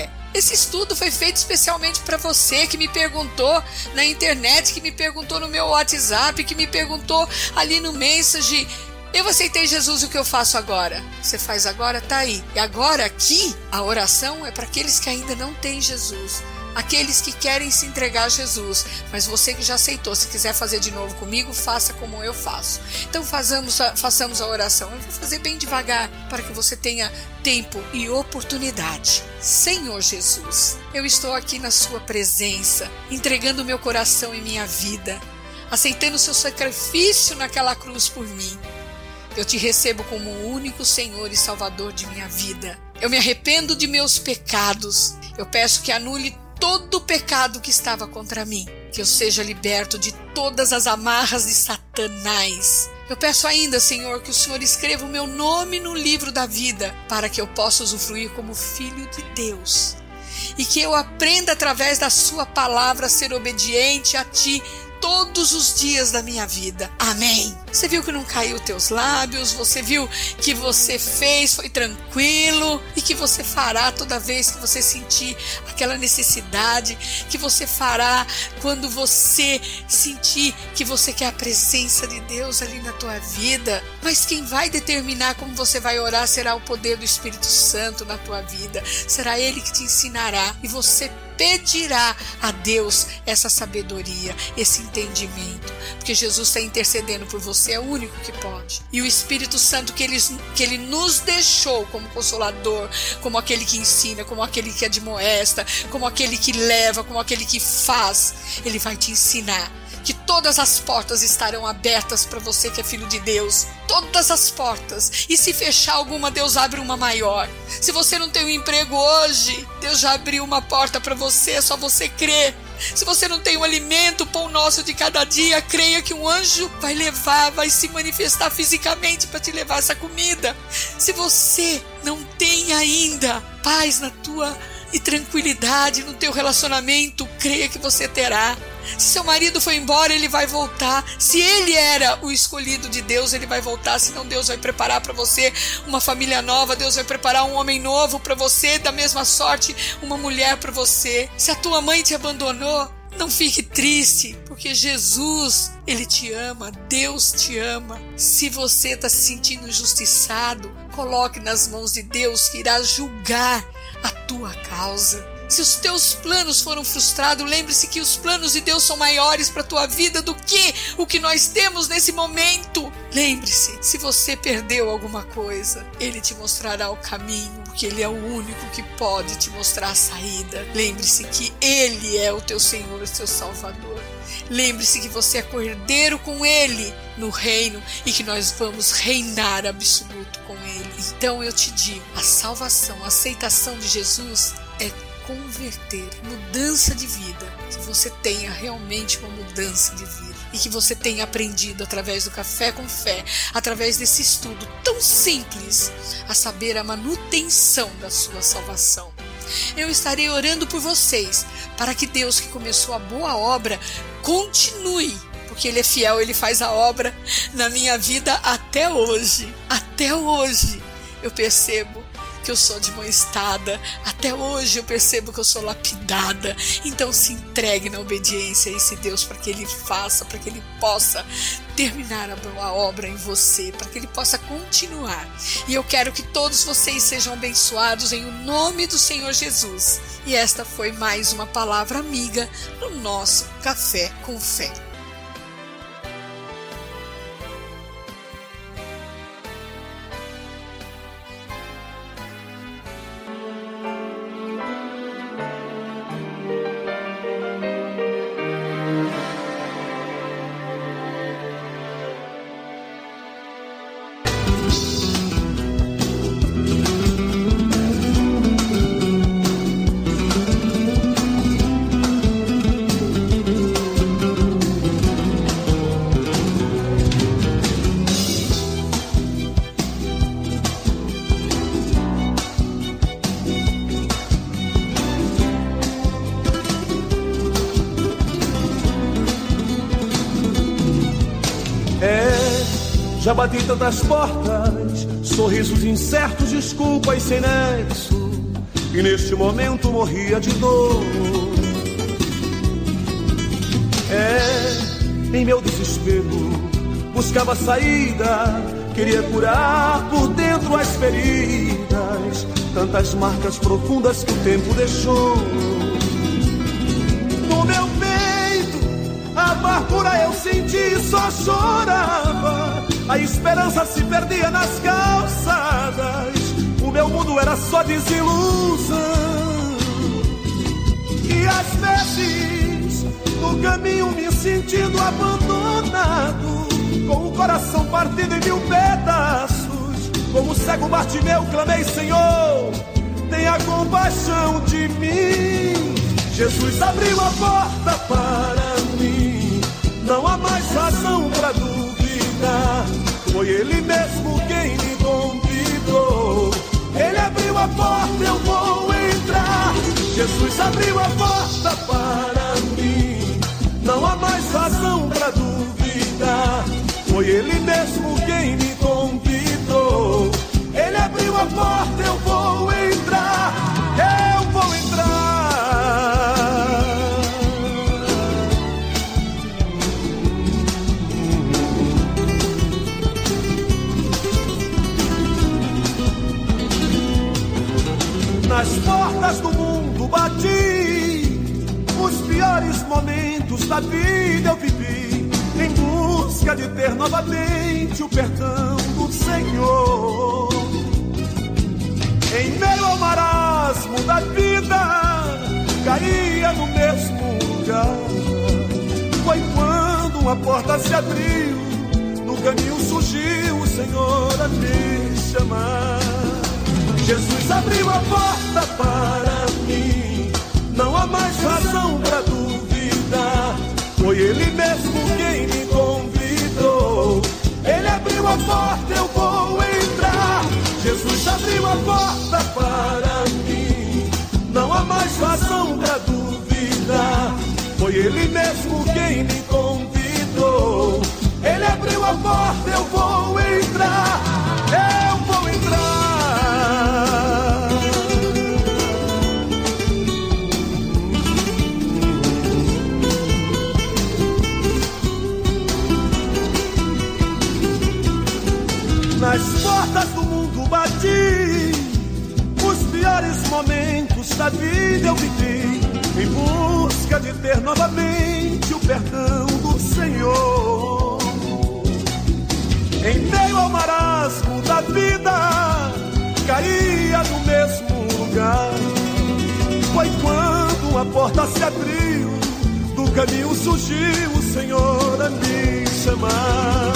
é. Esse estudo foi feito especialmente para você que me perguntou na internet, que me perguntou no meu WhatsApp, que me perguntou ali no Message eu aceitei Jesus, o que eu faço agora? Você faz agora, tá aí. E agora aqui, a oração é para aqueles que ainda não têm Jesus. Aqueles que querem se entregar a Jesus, mas você que já aceitou, se quiser fazer de novo comigo, faça como eu faço. Então façamos a, façamos a oração. Eu vou fazer bem devagar para que você tenha tempo e oportunidade. Senhor Jesus, eu estou aqui na Sua presença, entregando meu coração e minha vida, aceitando o seu sacrifício naquela cruz por mim. Eu te recebo como o único Senhor e Salvador de minha vida. Eu me arrependo de meus pecados. Eu peço que anule todo o pecado que estava contra mim. Que eu seja liberto de todas as amarras de Satanás. Eu peço ainda, Senhor, que o Senhor escreva o meu nome no livro da vida, para que eu possa usufruir como filho de Deus. E que eu aprenda através da Sua palavra a ser obediente a Ti todos os dias da minha vida. Amém. Você viu que não caiu teus lábios, você viu que você fez, foi tranquilo e que você fará toda vez que você sentir aquela necessidade, que você fará quando você sentir que você quer a presença de Deus ali na tua vida. Mas quem vai determinar como você vai orar será o poder do Espírito Santo na tua vida. Será ele que te ensinará e você pedirá a Deus essa sabedoria, esse entendimento, porque Jesus está intercedendo por você, é o único que pode. E o Espírito Santo que ele, que ele nos deixou como consolador, como aquele que ensina, como aquele que admoesta, como aquele que leva, como aquele que faz, ele vai te ensinar que todas as portas estarão abertas para você que é filho de Deus. Todas as portas. E se fechar alguma, Deus abre uma maior. Se você não tem um emprego hoje, Deus já abriu uma porta para você, é só você crer. Se você não tem um alimento, pão nosso de cada dia, creia que um anjo vai levar, vai se manifestar fisicamente para te levar essa comida. Se você não tem ainda paz na tua e tranquilidade no teu relacionamento, creia que você terá. Se seu marido foi embora, ele vai voltar. Se ele era o escolhido de Deus, ele vai voltar. Senão Deus vai preparar para você uma família nova, Deus vai preparar um homem novo para você, da mesma sorte, uma mulher para você. Se a tua mãe te abandonou, Não fique triste, porque Jesus, Ele te ama, Deus te ama. Se você está se sentindo injustiçado, coloque nas mãos de Deus que irá julgar a tua causa. Se os teus planos foram frustrados, lembre-se que os planos de Deus são maiores para a tua vida do que o que nós temos nesse momento. Lembre-se, se você perdeu alguma coisa, Ele te mostrará o caminho, porque Ele é o único que pode te mostrar a saída. Lembre-se que Ele é o teu Senhor, o teu Salvador. Lembre-se que você é cordeiro com Ele no reino e que nós vamos reinar absoluto com Ele. Então eu te digo: a salvação, a aceitação de Jesus é converter, mudança de vida, que você tenha realmente uma mudança de vida e que você tenha aprendido através do café com fé, através desse estudo tão simples, a saber a manutenção da sua salvação. Eu estarei orando por vocês, para que Deus que começou a boa obra continue, porque Ele é fiel, Ele faz a obra na minha vida até hoje. Até hoje eu percebo que eu sou desmoestada. Até hoje eu percebo que eu sou lapidada. Então se entregue na obediência a esse Deus para que Ele faça, para que Ele possa terminar a boa obra em você, para que Ele possa continuar. E eu quero que todos vocês sejam abençoados em o nome do Senhor Jesus. E esta foi mais uma palavra amiga no nosso Café com Fé. Já bati tantas portas, sorrisos incertos, desculpas sem nexo. E neste momento morria de dor. É, em meu desespero, buscava saída, queria curar por dentro as feridas, tantas marcas profundas que o tempo deixou. No meu peito, a amargura eu senti só chorava a esperança se perdia nas calçadas. O meu mundo era só desilusão. E às vezes, no caminho, me sentindo abandonado, com o coração partido em mil pedaços. Como cego Bartimeu, clamei: Senhor, tenha compaixão de mim. Jesus abriu a porta para mim. Não há mais razão para. Foi ele mesmo quem me convidou. Ele abriu a porta, eu vou entrar. Jesus abriu a porta para mim. Não há mais razão para duvidar. Foi ele mesmo quem me convidou. Ele abriu a porta, eu da vida eu vivi, em busca de ter novamente o perdão do Senhor. Em meio ao marasmo da vida, caía no mesmo lugar. Foi quando uma porta se abriu, no caminho surgiu o Senhor a me chamar. Jesus abriu a porta para mim, não há mais razão para duvidar. Foi Ele mesmo quem me convidou. Ele abriu a porta, eu vou entrar. Jesus abriu a porta para mim, não há mais razão para duvidar. Foi Ele mesmo quem me convidou. Ele abriu a porta, eu vou entrar. Da vida eu vivi, em busca de ter novamente o perdão do Senhor. Em meio ao marasmo da vida, caía no mesmo lugar. Foi quando uma porta se abriu, do caminho surgiu o Senhor a me chamar.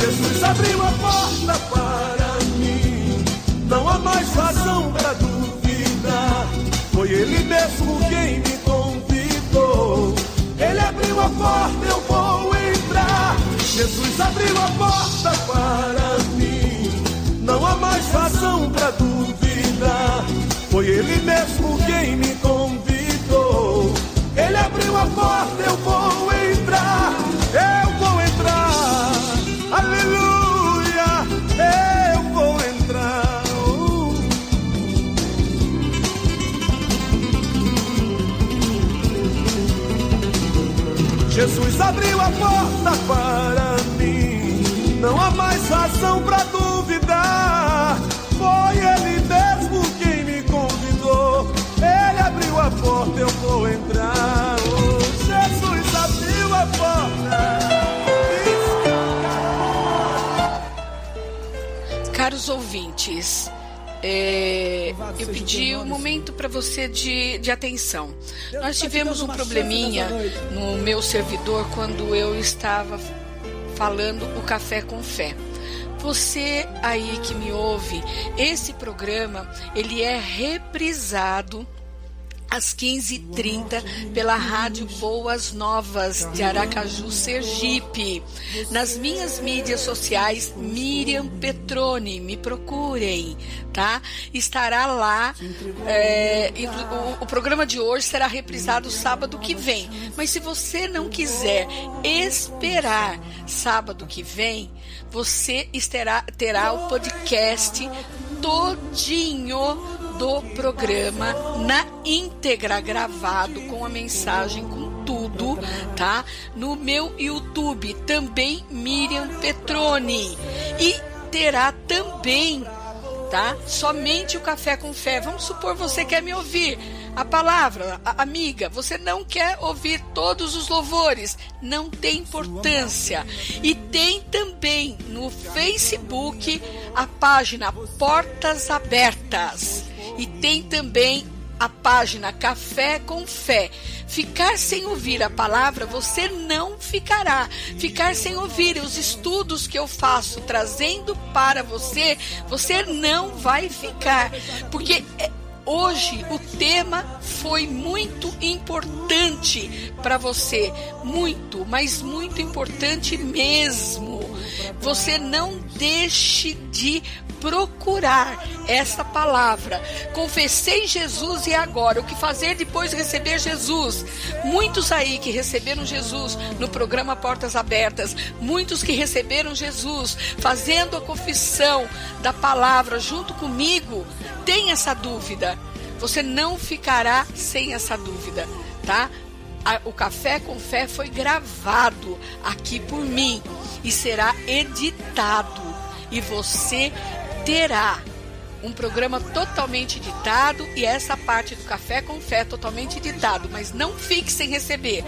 Jesus abriu a porta para mim, não há mais razão. Foi Ele mesmo quem me convidou. Ele abriu a porta, eu vou entrar. Jesus abriu a porta para mim, não há mais razão para duvidar. Foi Ele mesmo quem me convidou. Ele abriu a porta, eu vou abriu a porta para mim. Não há mais razão para duvidar. Foi Ele mesmo quem me convidou. Ele abriu a porta, eu vou entrar. Oh, Jesus abriu a porta. Caros ouvintes, é, eu pedi um momento para você de, de atenção. Nós tivemos um probleminha no meu servidor quando eu estava falando o Café com Fé. Você aí que me ouve, esse programa ele é reprisado às 15h30 pela Rádio Boas Novas de Aracaju, Sergipe. Nas minhas mídias sociais, Miriam Petrone, me procurem, tá? Estará lá. é, o, o programa de hoje será reprisado sábado que vem. Mas se você não quiser esperar sábado que vem, você terá, terá o podcast todinho do programa na íntegra gravado com a mensagem com tudo, tá? No meu YouTube também Miriam Petrone e terá também, tá? Somente o café com fé. Vamos supor você quer me ouvir a palavra, a, amiga, você não quer ouvir todos os louvores, não tem importância. E tem também no Facebook a página Portas Abertas. E tem também a página Café com Fé. Ficar sem ouvir a palavra, você não ficará. Ficar sem ouvir os estudos que eu faço trazendo para você, você não vai ficar. Porque é, hoje o tema foi muito importante para você, muito, mas muito importante mesmo. Você não deixe de procurar essa palavra. Confessei Jesus e agora o que fazer depois de receber Jesus? Muitos aí que receberam Jesus no programa Portas Abertas, muitos que receberam Jesus fazendo a confissão da palavra junto comigo, tem essa dúvida. Você não ficará sem essa dúvida, tá? o Café com Fé foi gravado aqui por mim e será editado. E você terá um programa totalmente editado e essa parte do Café com Fé totalmente editado, mas não fique sem receber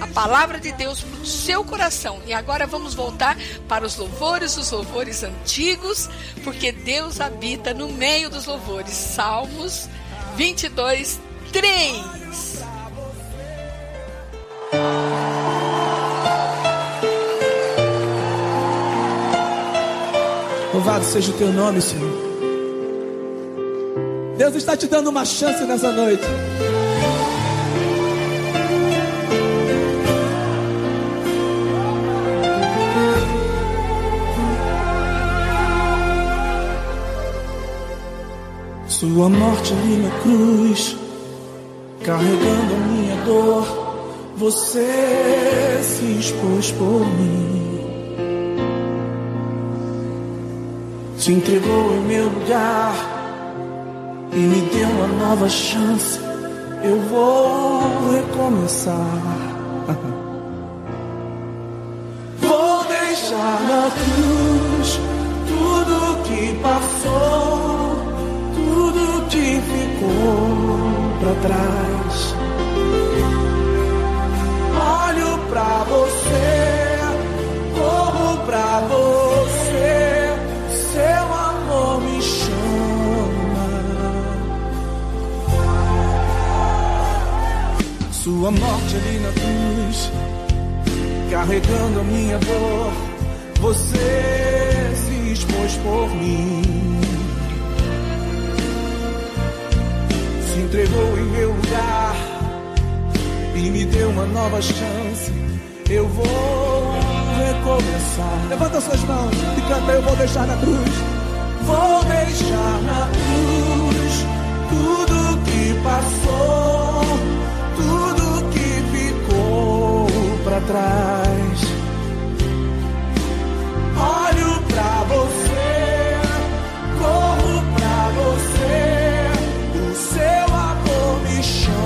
a palavra de Deus para o seu coração. E agora vamos voltar para os louvores, os louvores antigos, porque Deus habita no meio dos louvores. Salmos 22, 3. Louvado seja o teu nome, Senhor. Deus está te dando uma chance nessa noite. Sua morte ali na cruz, carregando a minha dor, você se expôs por mim. Se entregou em meu lugar e me deu uma nova chance. Eu vou recomeçar. Vou deixar na cruz tudo passou, tudo que ficou pra trás. Sua morte ali na cruz, carregando a minha dor, você se expôs por mim. Se entregou em meu lugar e me deu uma nova chance. Eu vou recomeçar. Levanta suas mãos e canta. Eu vou deixar na cruz. Vou deixar na cruz tudo que passou, tudo pra trás. Olho pra você, corro pra você, o seu amor me chama.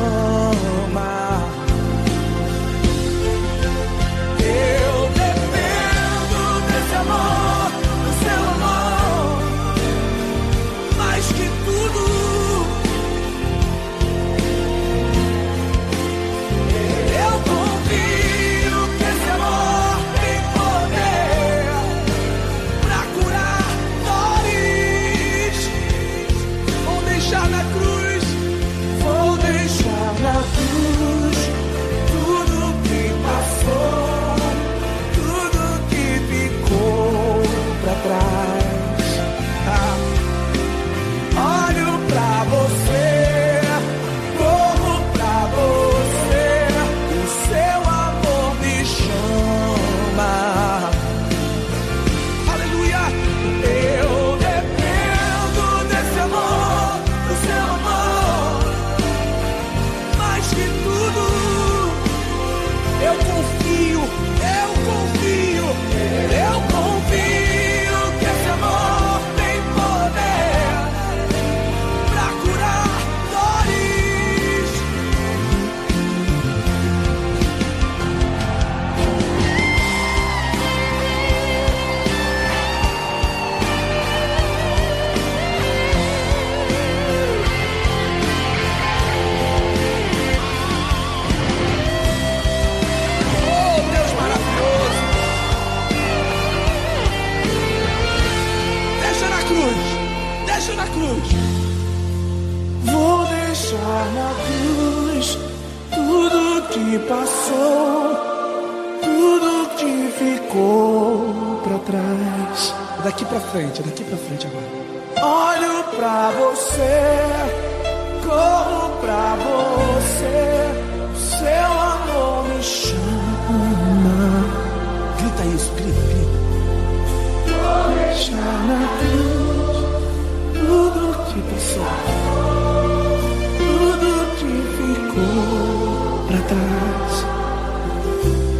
Daqui pra frente, daqui pra frente agora. Olho pra você, corro pra você, seu amor me chama. Grita isso, grita, grita. Vou deixar na cruz tudo que passou, tudo que ficou pra trás.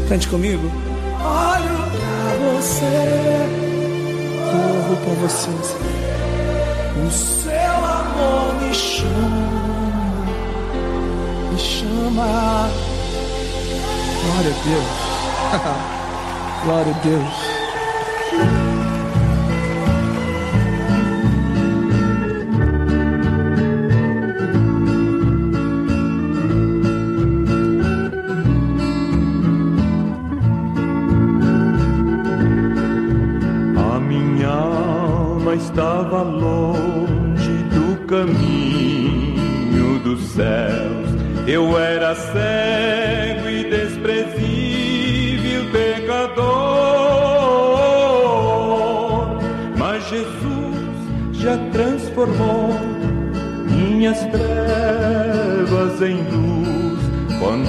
Cante comigo. Olho pra você, corro pra você. Senhor. O seu amor me chama, me chama. Glória a Deus. Glória a Deus.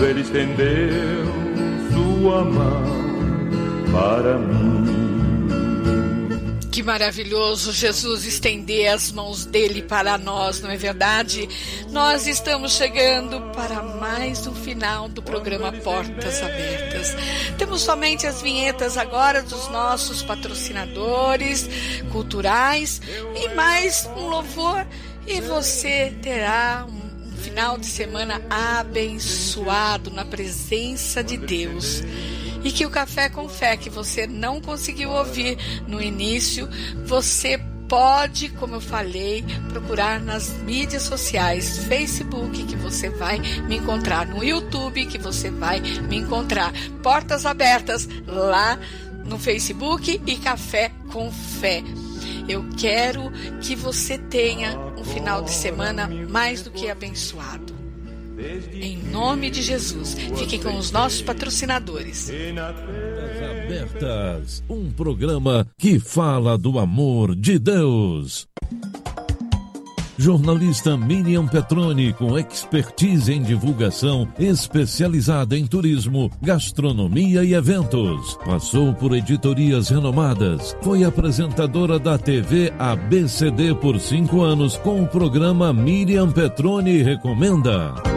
Ele estendeu Sua mão para mim. Que maravilhoso Jesus estender as mãos dele para nós, não é verdade? Nós estamos chegando para mais um final do programa Portas Abertas. Temos somente as vinhetas agora dos nossos patrocinadores culturais e mais um louvor e você terá um final de semana abençoado na presença de Deus. E que o café com fé que você não conseguiu ouvir no início, você pode, como eu falei, procurar nas mídias sociais, Facebook, que você vai me encontrar, no YouTube, que você vai me encontrar. Portas abertas lá no Facebook e Café com Fé. Eu quero que você tenha um final de semana mais do que abençoado. Em nome de Jesus, fiquem com os nossos patrocinadores. Abertas, um programa que fala do amor de Deus. Jornalista Miriam Petroni, com expertise em divulgação, especializada em turismo, gastronomia e eventos. Passou por editorias renomadas. Foi apresentadora da TV ABCD por cinco anos com o programa Miriam Petroni Recomenda.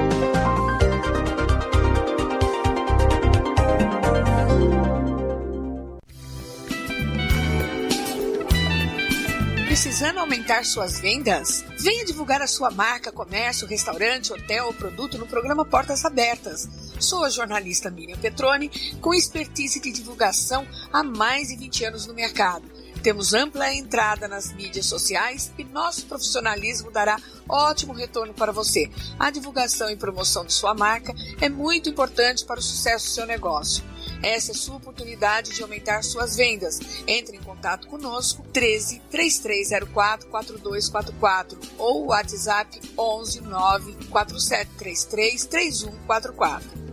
Aumentar suas vendas? Venha divulgar a sua marca, comércio, restaurante, hotel ou produto no programa Portas Abertas. Sou a jornalista Miriam Petroni, com expertise de divulgação há mais de 20 anos no mercado. Temos ampla entrada nas mídias sociais e nosso profissionalismo dará ótimo retorno para você. A divulgação e promoção de sua marca é muito importante para o sucesso do seu negócio. Essa é sua oportunidade de aumentar suas vendas. Entre em contato conosco 13 3304 4244 ou WhatsApp 11 9 4733 3144.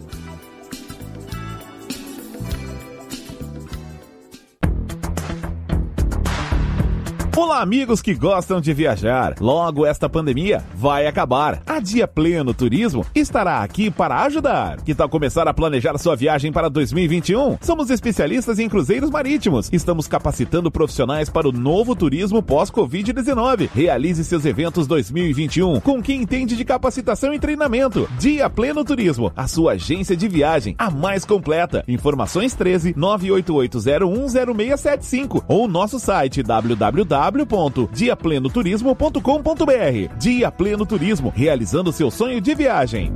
Olá, amigos que gostam de viajar. Logo esta pandemia vai acabar. A Dia Pleno Turismo estará aqui para ajudar. Que tal começar a planejar sua viagem para 2021? Somos especialistas em cruzeiros marítimos. Estamos capacitando profissionais para o novo turismo pós-Covid-19. Realize seus eventos 2021 com quem entende de capacitação e treinamento. Dia Pleno Turismo, a sua agência de viagem, a mais completa. Informações 13 988010675 ou nosso site www www.diaplenoturismo.com.br. Dia Pleno Turismo, realizando seu sonho de viagem.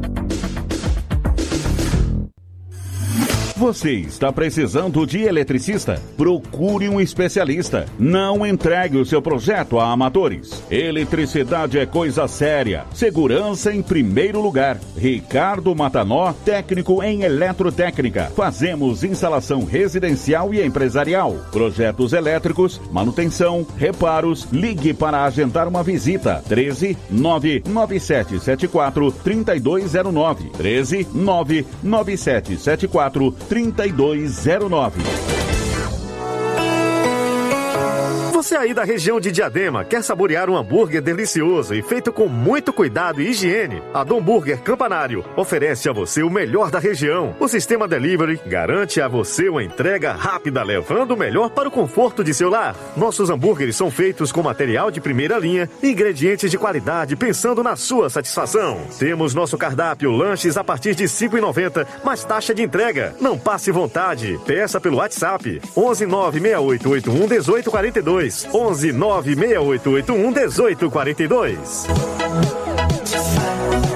Você está precisando de eletricista? Procure um especialista. Não entregue o seu projeto a amadores. Eletricidade é coisa séria. Segurança em primeiro lugar. Ricardo Matanó, técnico em eletrotécnica. Fazemos instalação residencial e empresarial. Projetos elétricos, manutenção, reparos. Ligue para agendar uma visita. 13 99774 3209. 13 99774 3209. Você aí da região de Diadema quer saborear um hambúrguer delicioso e feito com muito cuidado e higiene? A Dom Burger Campanário oferece a você o melhor da região. O sistema delivery garante a você uma entrega rápida, levando o melhor para o conforto de seu lar. Nossos hambúrgueres são feitos com material de primeira linha ingredientes de qualidade, pensando na sua satisfação. Temos nosso cardápio lanches a partir de R$ 5,90, mais taxa de entrega. Não passe vontade. Peça pelo WhatsApp 11 96881 1842. 11 96881 1842.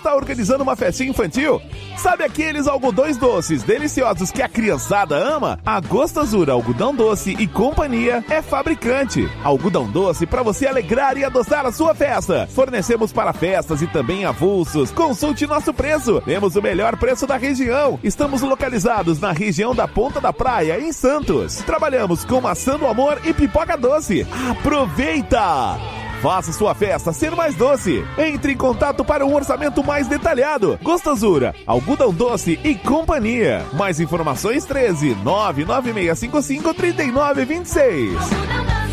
Está organizando uma festinha infantil? Sabe aqueles algodões doces deliciosos que a criançada ama? A Gostosura Algodão Doce e Companhia é fabricante. Algodão doce para você alegrar e adoçar a sua festa. Fornecemos para festas e também avulsos. Consulte nosso preço. Temos o melhor preço da região. Estamos localizados na região da Ponta da Praia, em Santos. Trabalhamos com maçã do amor e pipoca doce. Aproveita! Faça sua festa ser mais doce. Entre em contato para um orçamento mais detalhado. Gostosura, algodão doce e companhia. Mais informações 13 99655 3926.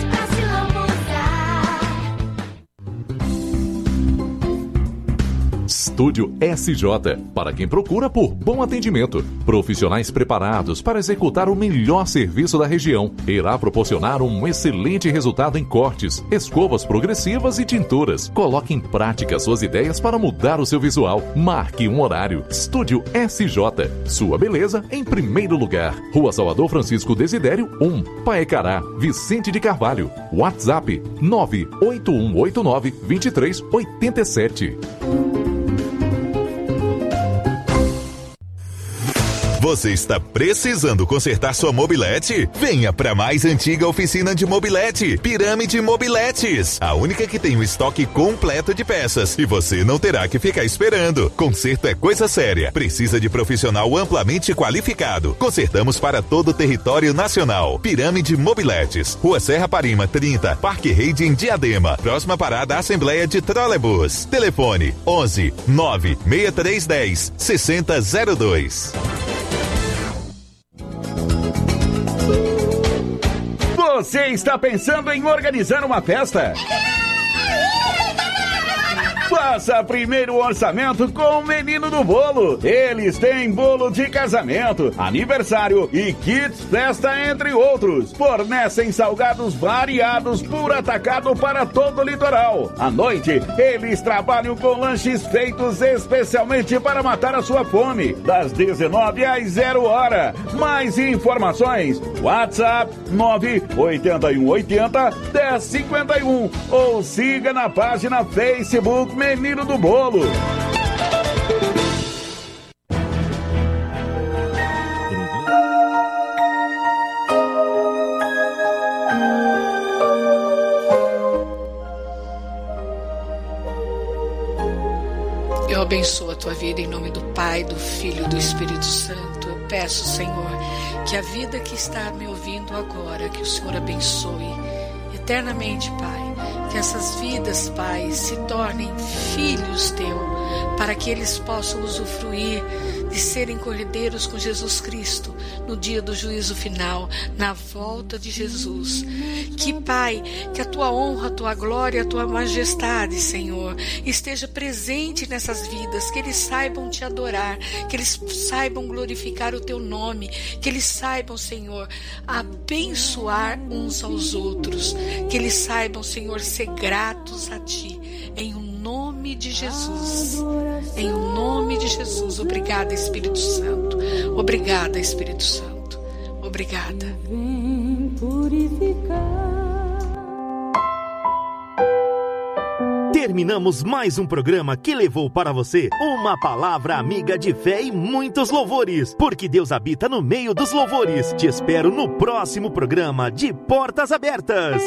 Estúdio SJ, para quem procura por bom atendimento. Profissionais preparados para executar o melhor serviço da região. Irá proporcionar um excelente resultado em cortes, escovas progressivas e tinturas. Coloque em prática suas ideias para mudar o seu visual. Marque um horário. Estúdio SJ. Sua beleza em primeiro lugar. Rua Salvador Francisco Desidério 1, Paecará, Vicente de Carvalho. WhatsApp 98189 2387. Você está precisando consertar sua mobilete? Venha para a mais antiga oficina de mobilete, Pirâmide Mobiletes. A única que tem um estoque completo de peças e você não terá que ficar esperando. Conserto é coisa séria. Precisa de profissional amplamente qualificado. Consertamos para todo o território nacional. Pirâmide Mobiletes. Rua Serra Parima 30, Parque Rede em Diadema. Próxima parada Assembleia de Trolebus. Telefone 11 9 6310 6002. Você está pensando em organizar uma festa? Faça primeiro orçamento com o menino do bolo. Eles têm bolo de casamento, aniversário e kits festa, entre outros. Fornecem salgados variados por atacado para todo o litoral. À noite, eles trabalham com lanches feitos especialmente para matar a sua fome. Das 19 às 0 hora. Mais informações: WhatsApp 98180 1051 ou siga na página Facebook Menino do Bolo. Eu abençoo a tua vida em nome do Pai, do Filho e do Espírito Santo. Eu peço, Senhor, que a vida que está me ouvindo agora, que o Senhor abençoe eternamente, Pai. Que essas vidas, Pai, se tornem filhos teu, para que eles possam usufruir de serem corredeiros com Jesus Cristo no dia do juízo final, na volta de Jesus. Que, Pai, que a tua honra, a tua glória, a tua majestade, Senhor, esteja presente nessas vidas, que eles saibam te adorar, que eles saibam glorificar o teu nome, que eles saibam, Senhor, abençoar uns aos outros, que eles saibam, Senhor, ser gratos a ti, em o nome de Jesus. Em nome de Jesus. Obrigada, Espírito Santo. Obrigada, Espírito Santo. Obrigada. Terminamos mais um programa que levou para você uma palavra amiga de fé e muitos louvores, porque Deus habita no meio dos louvores. Te espero no próximo programa de Portas Abertas.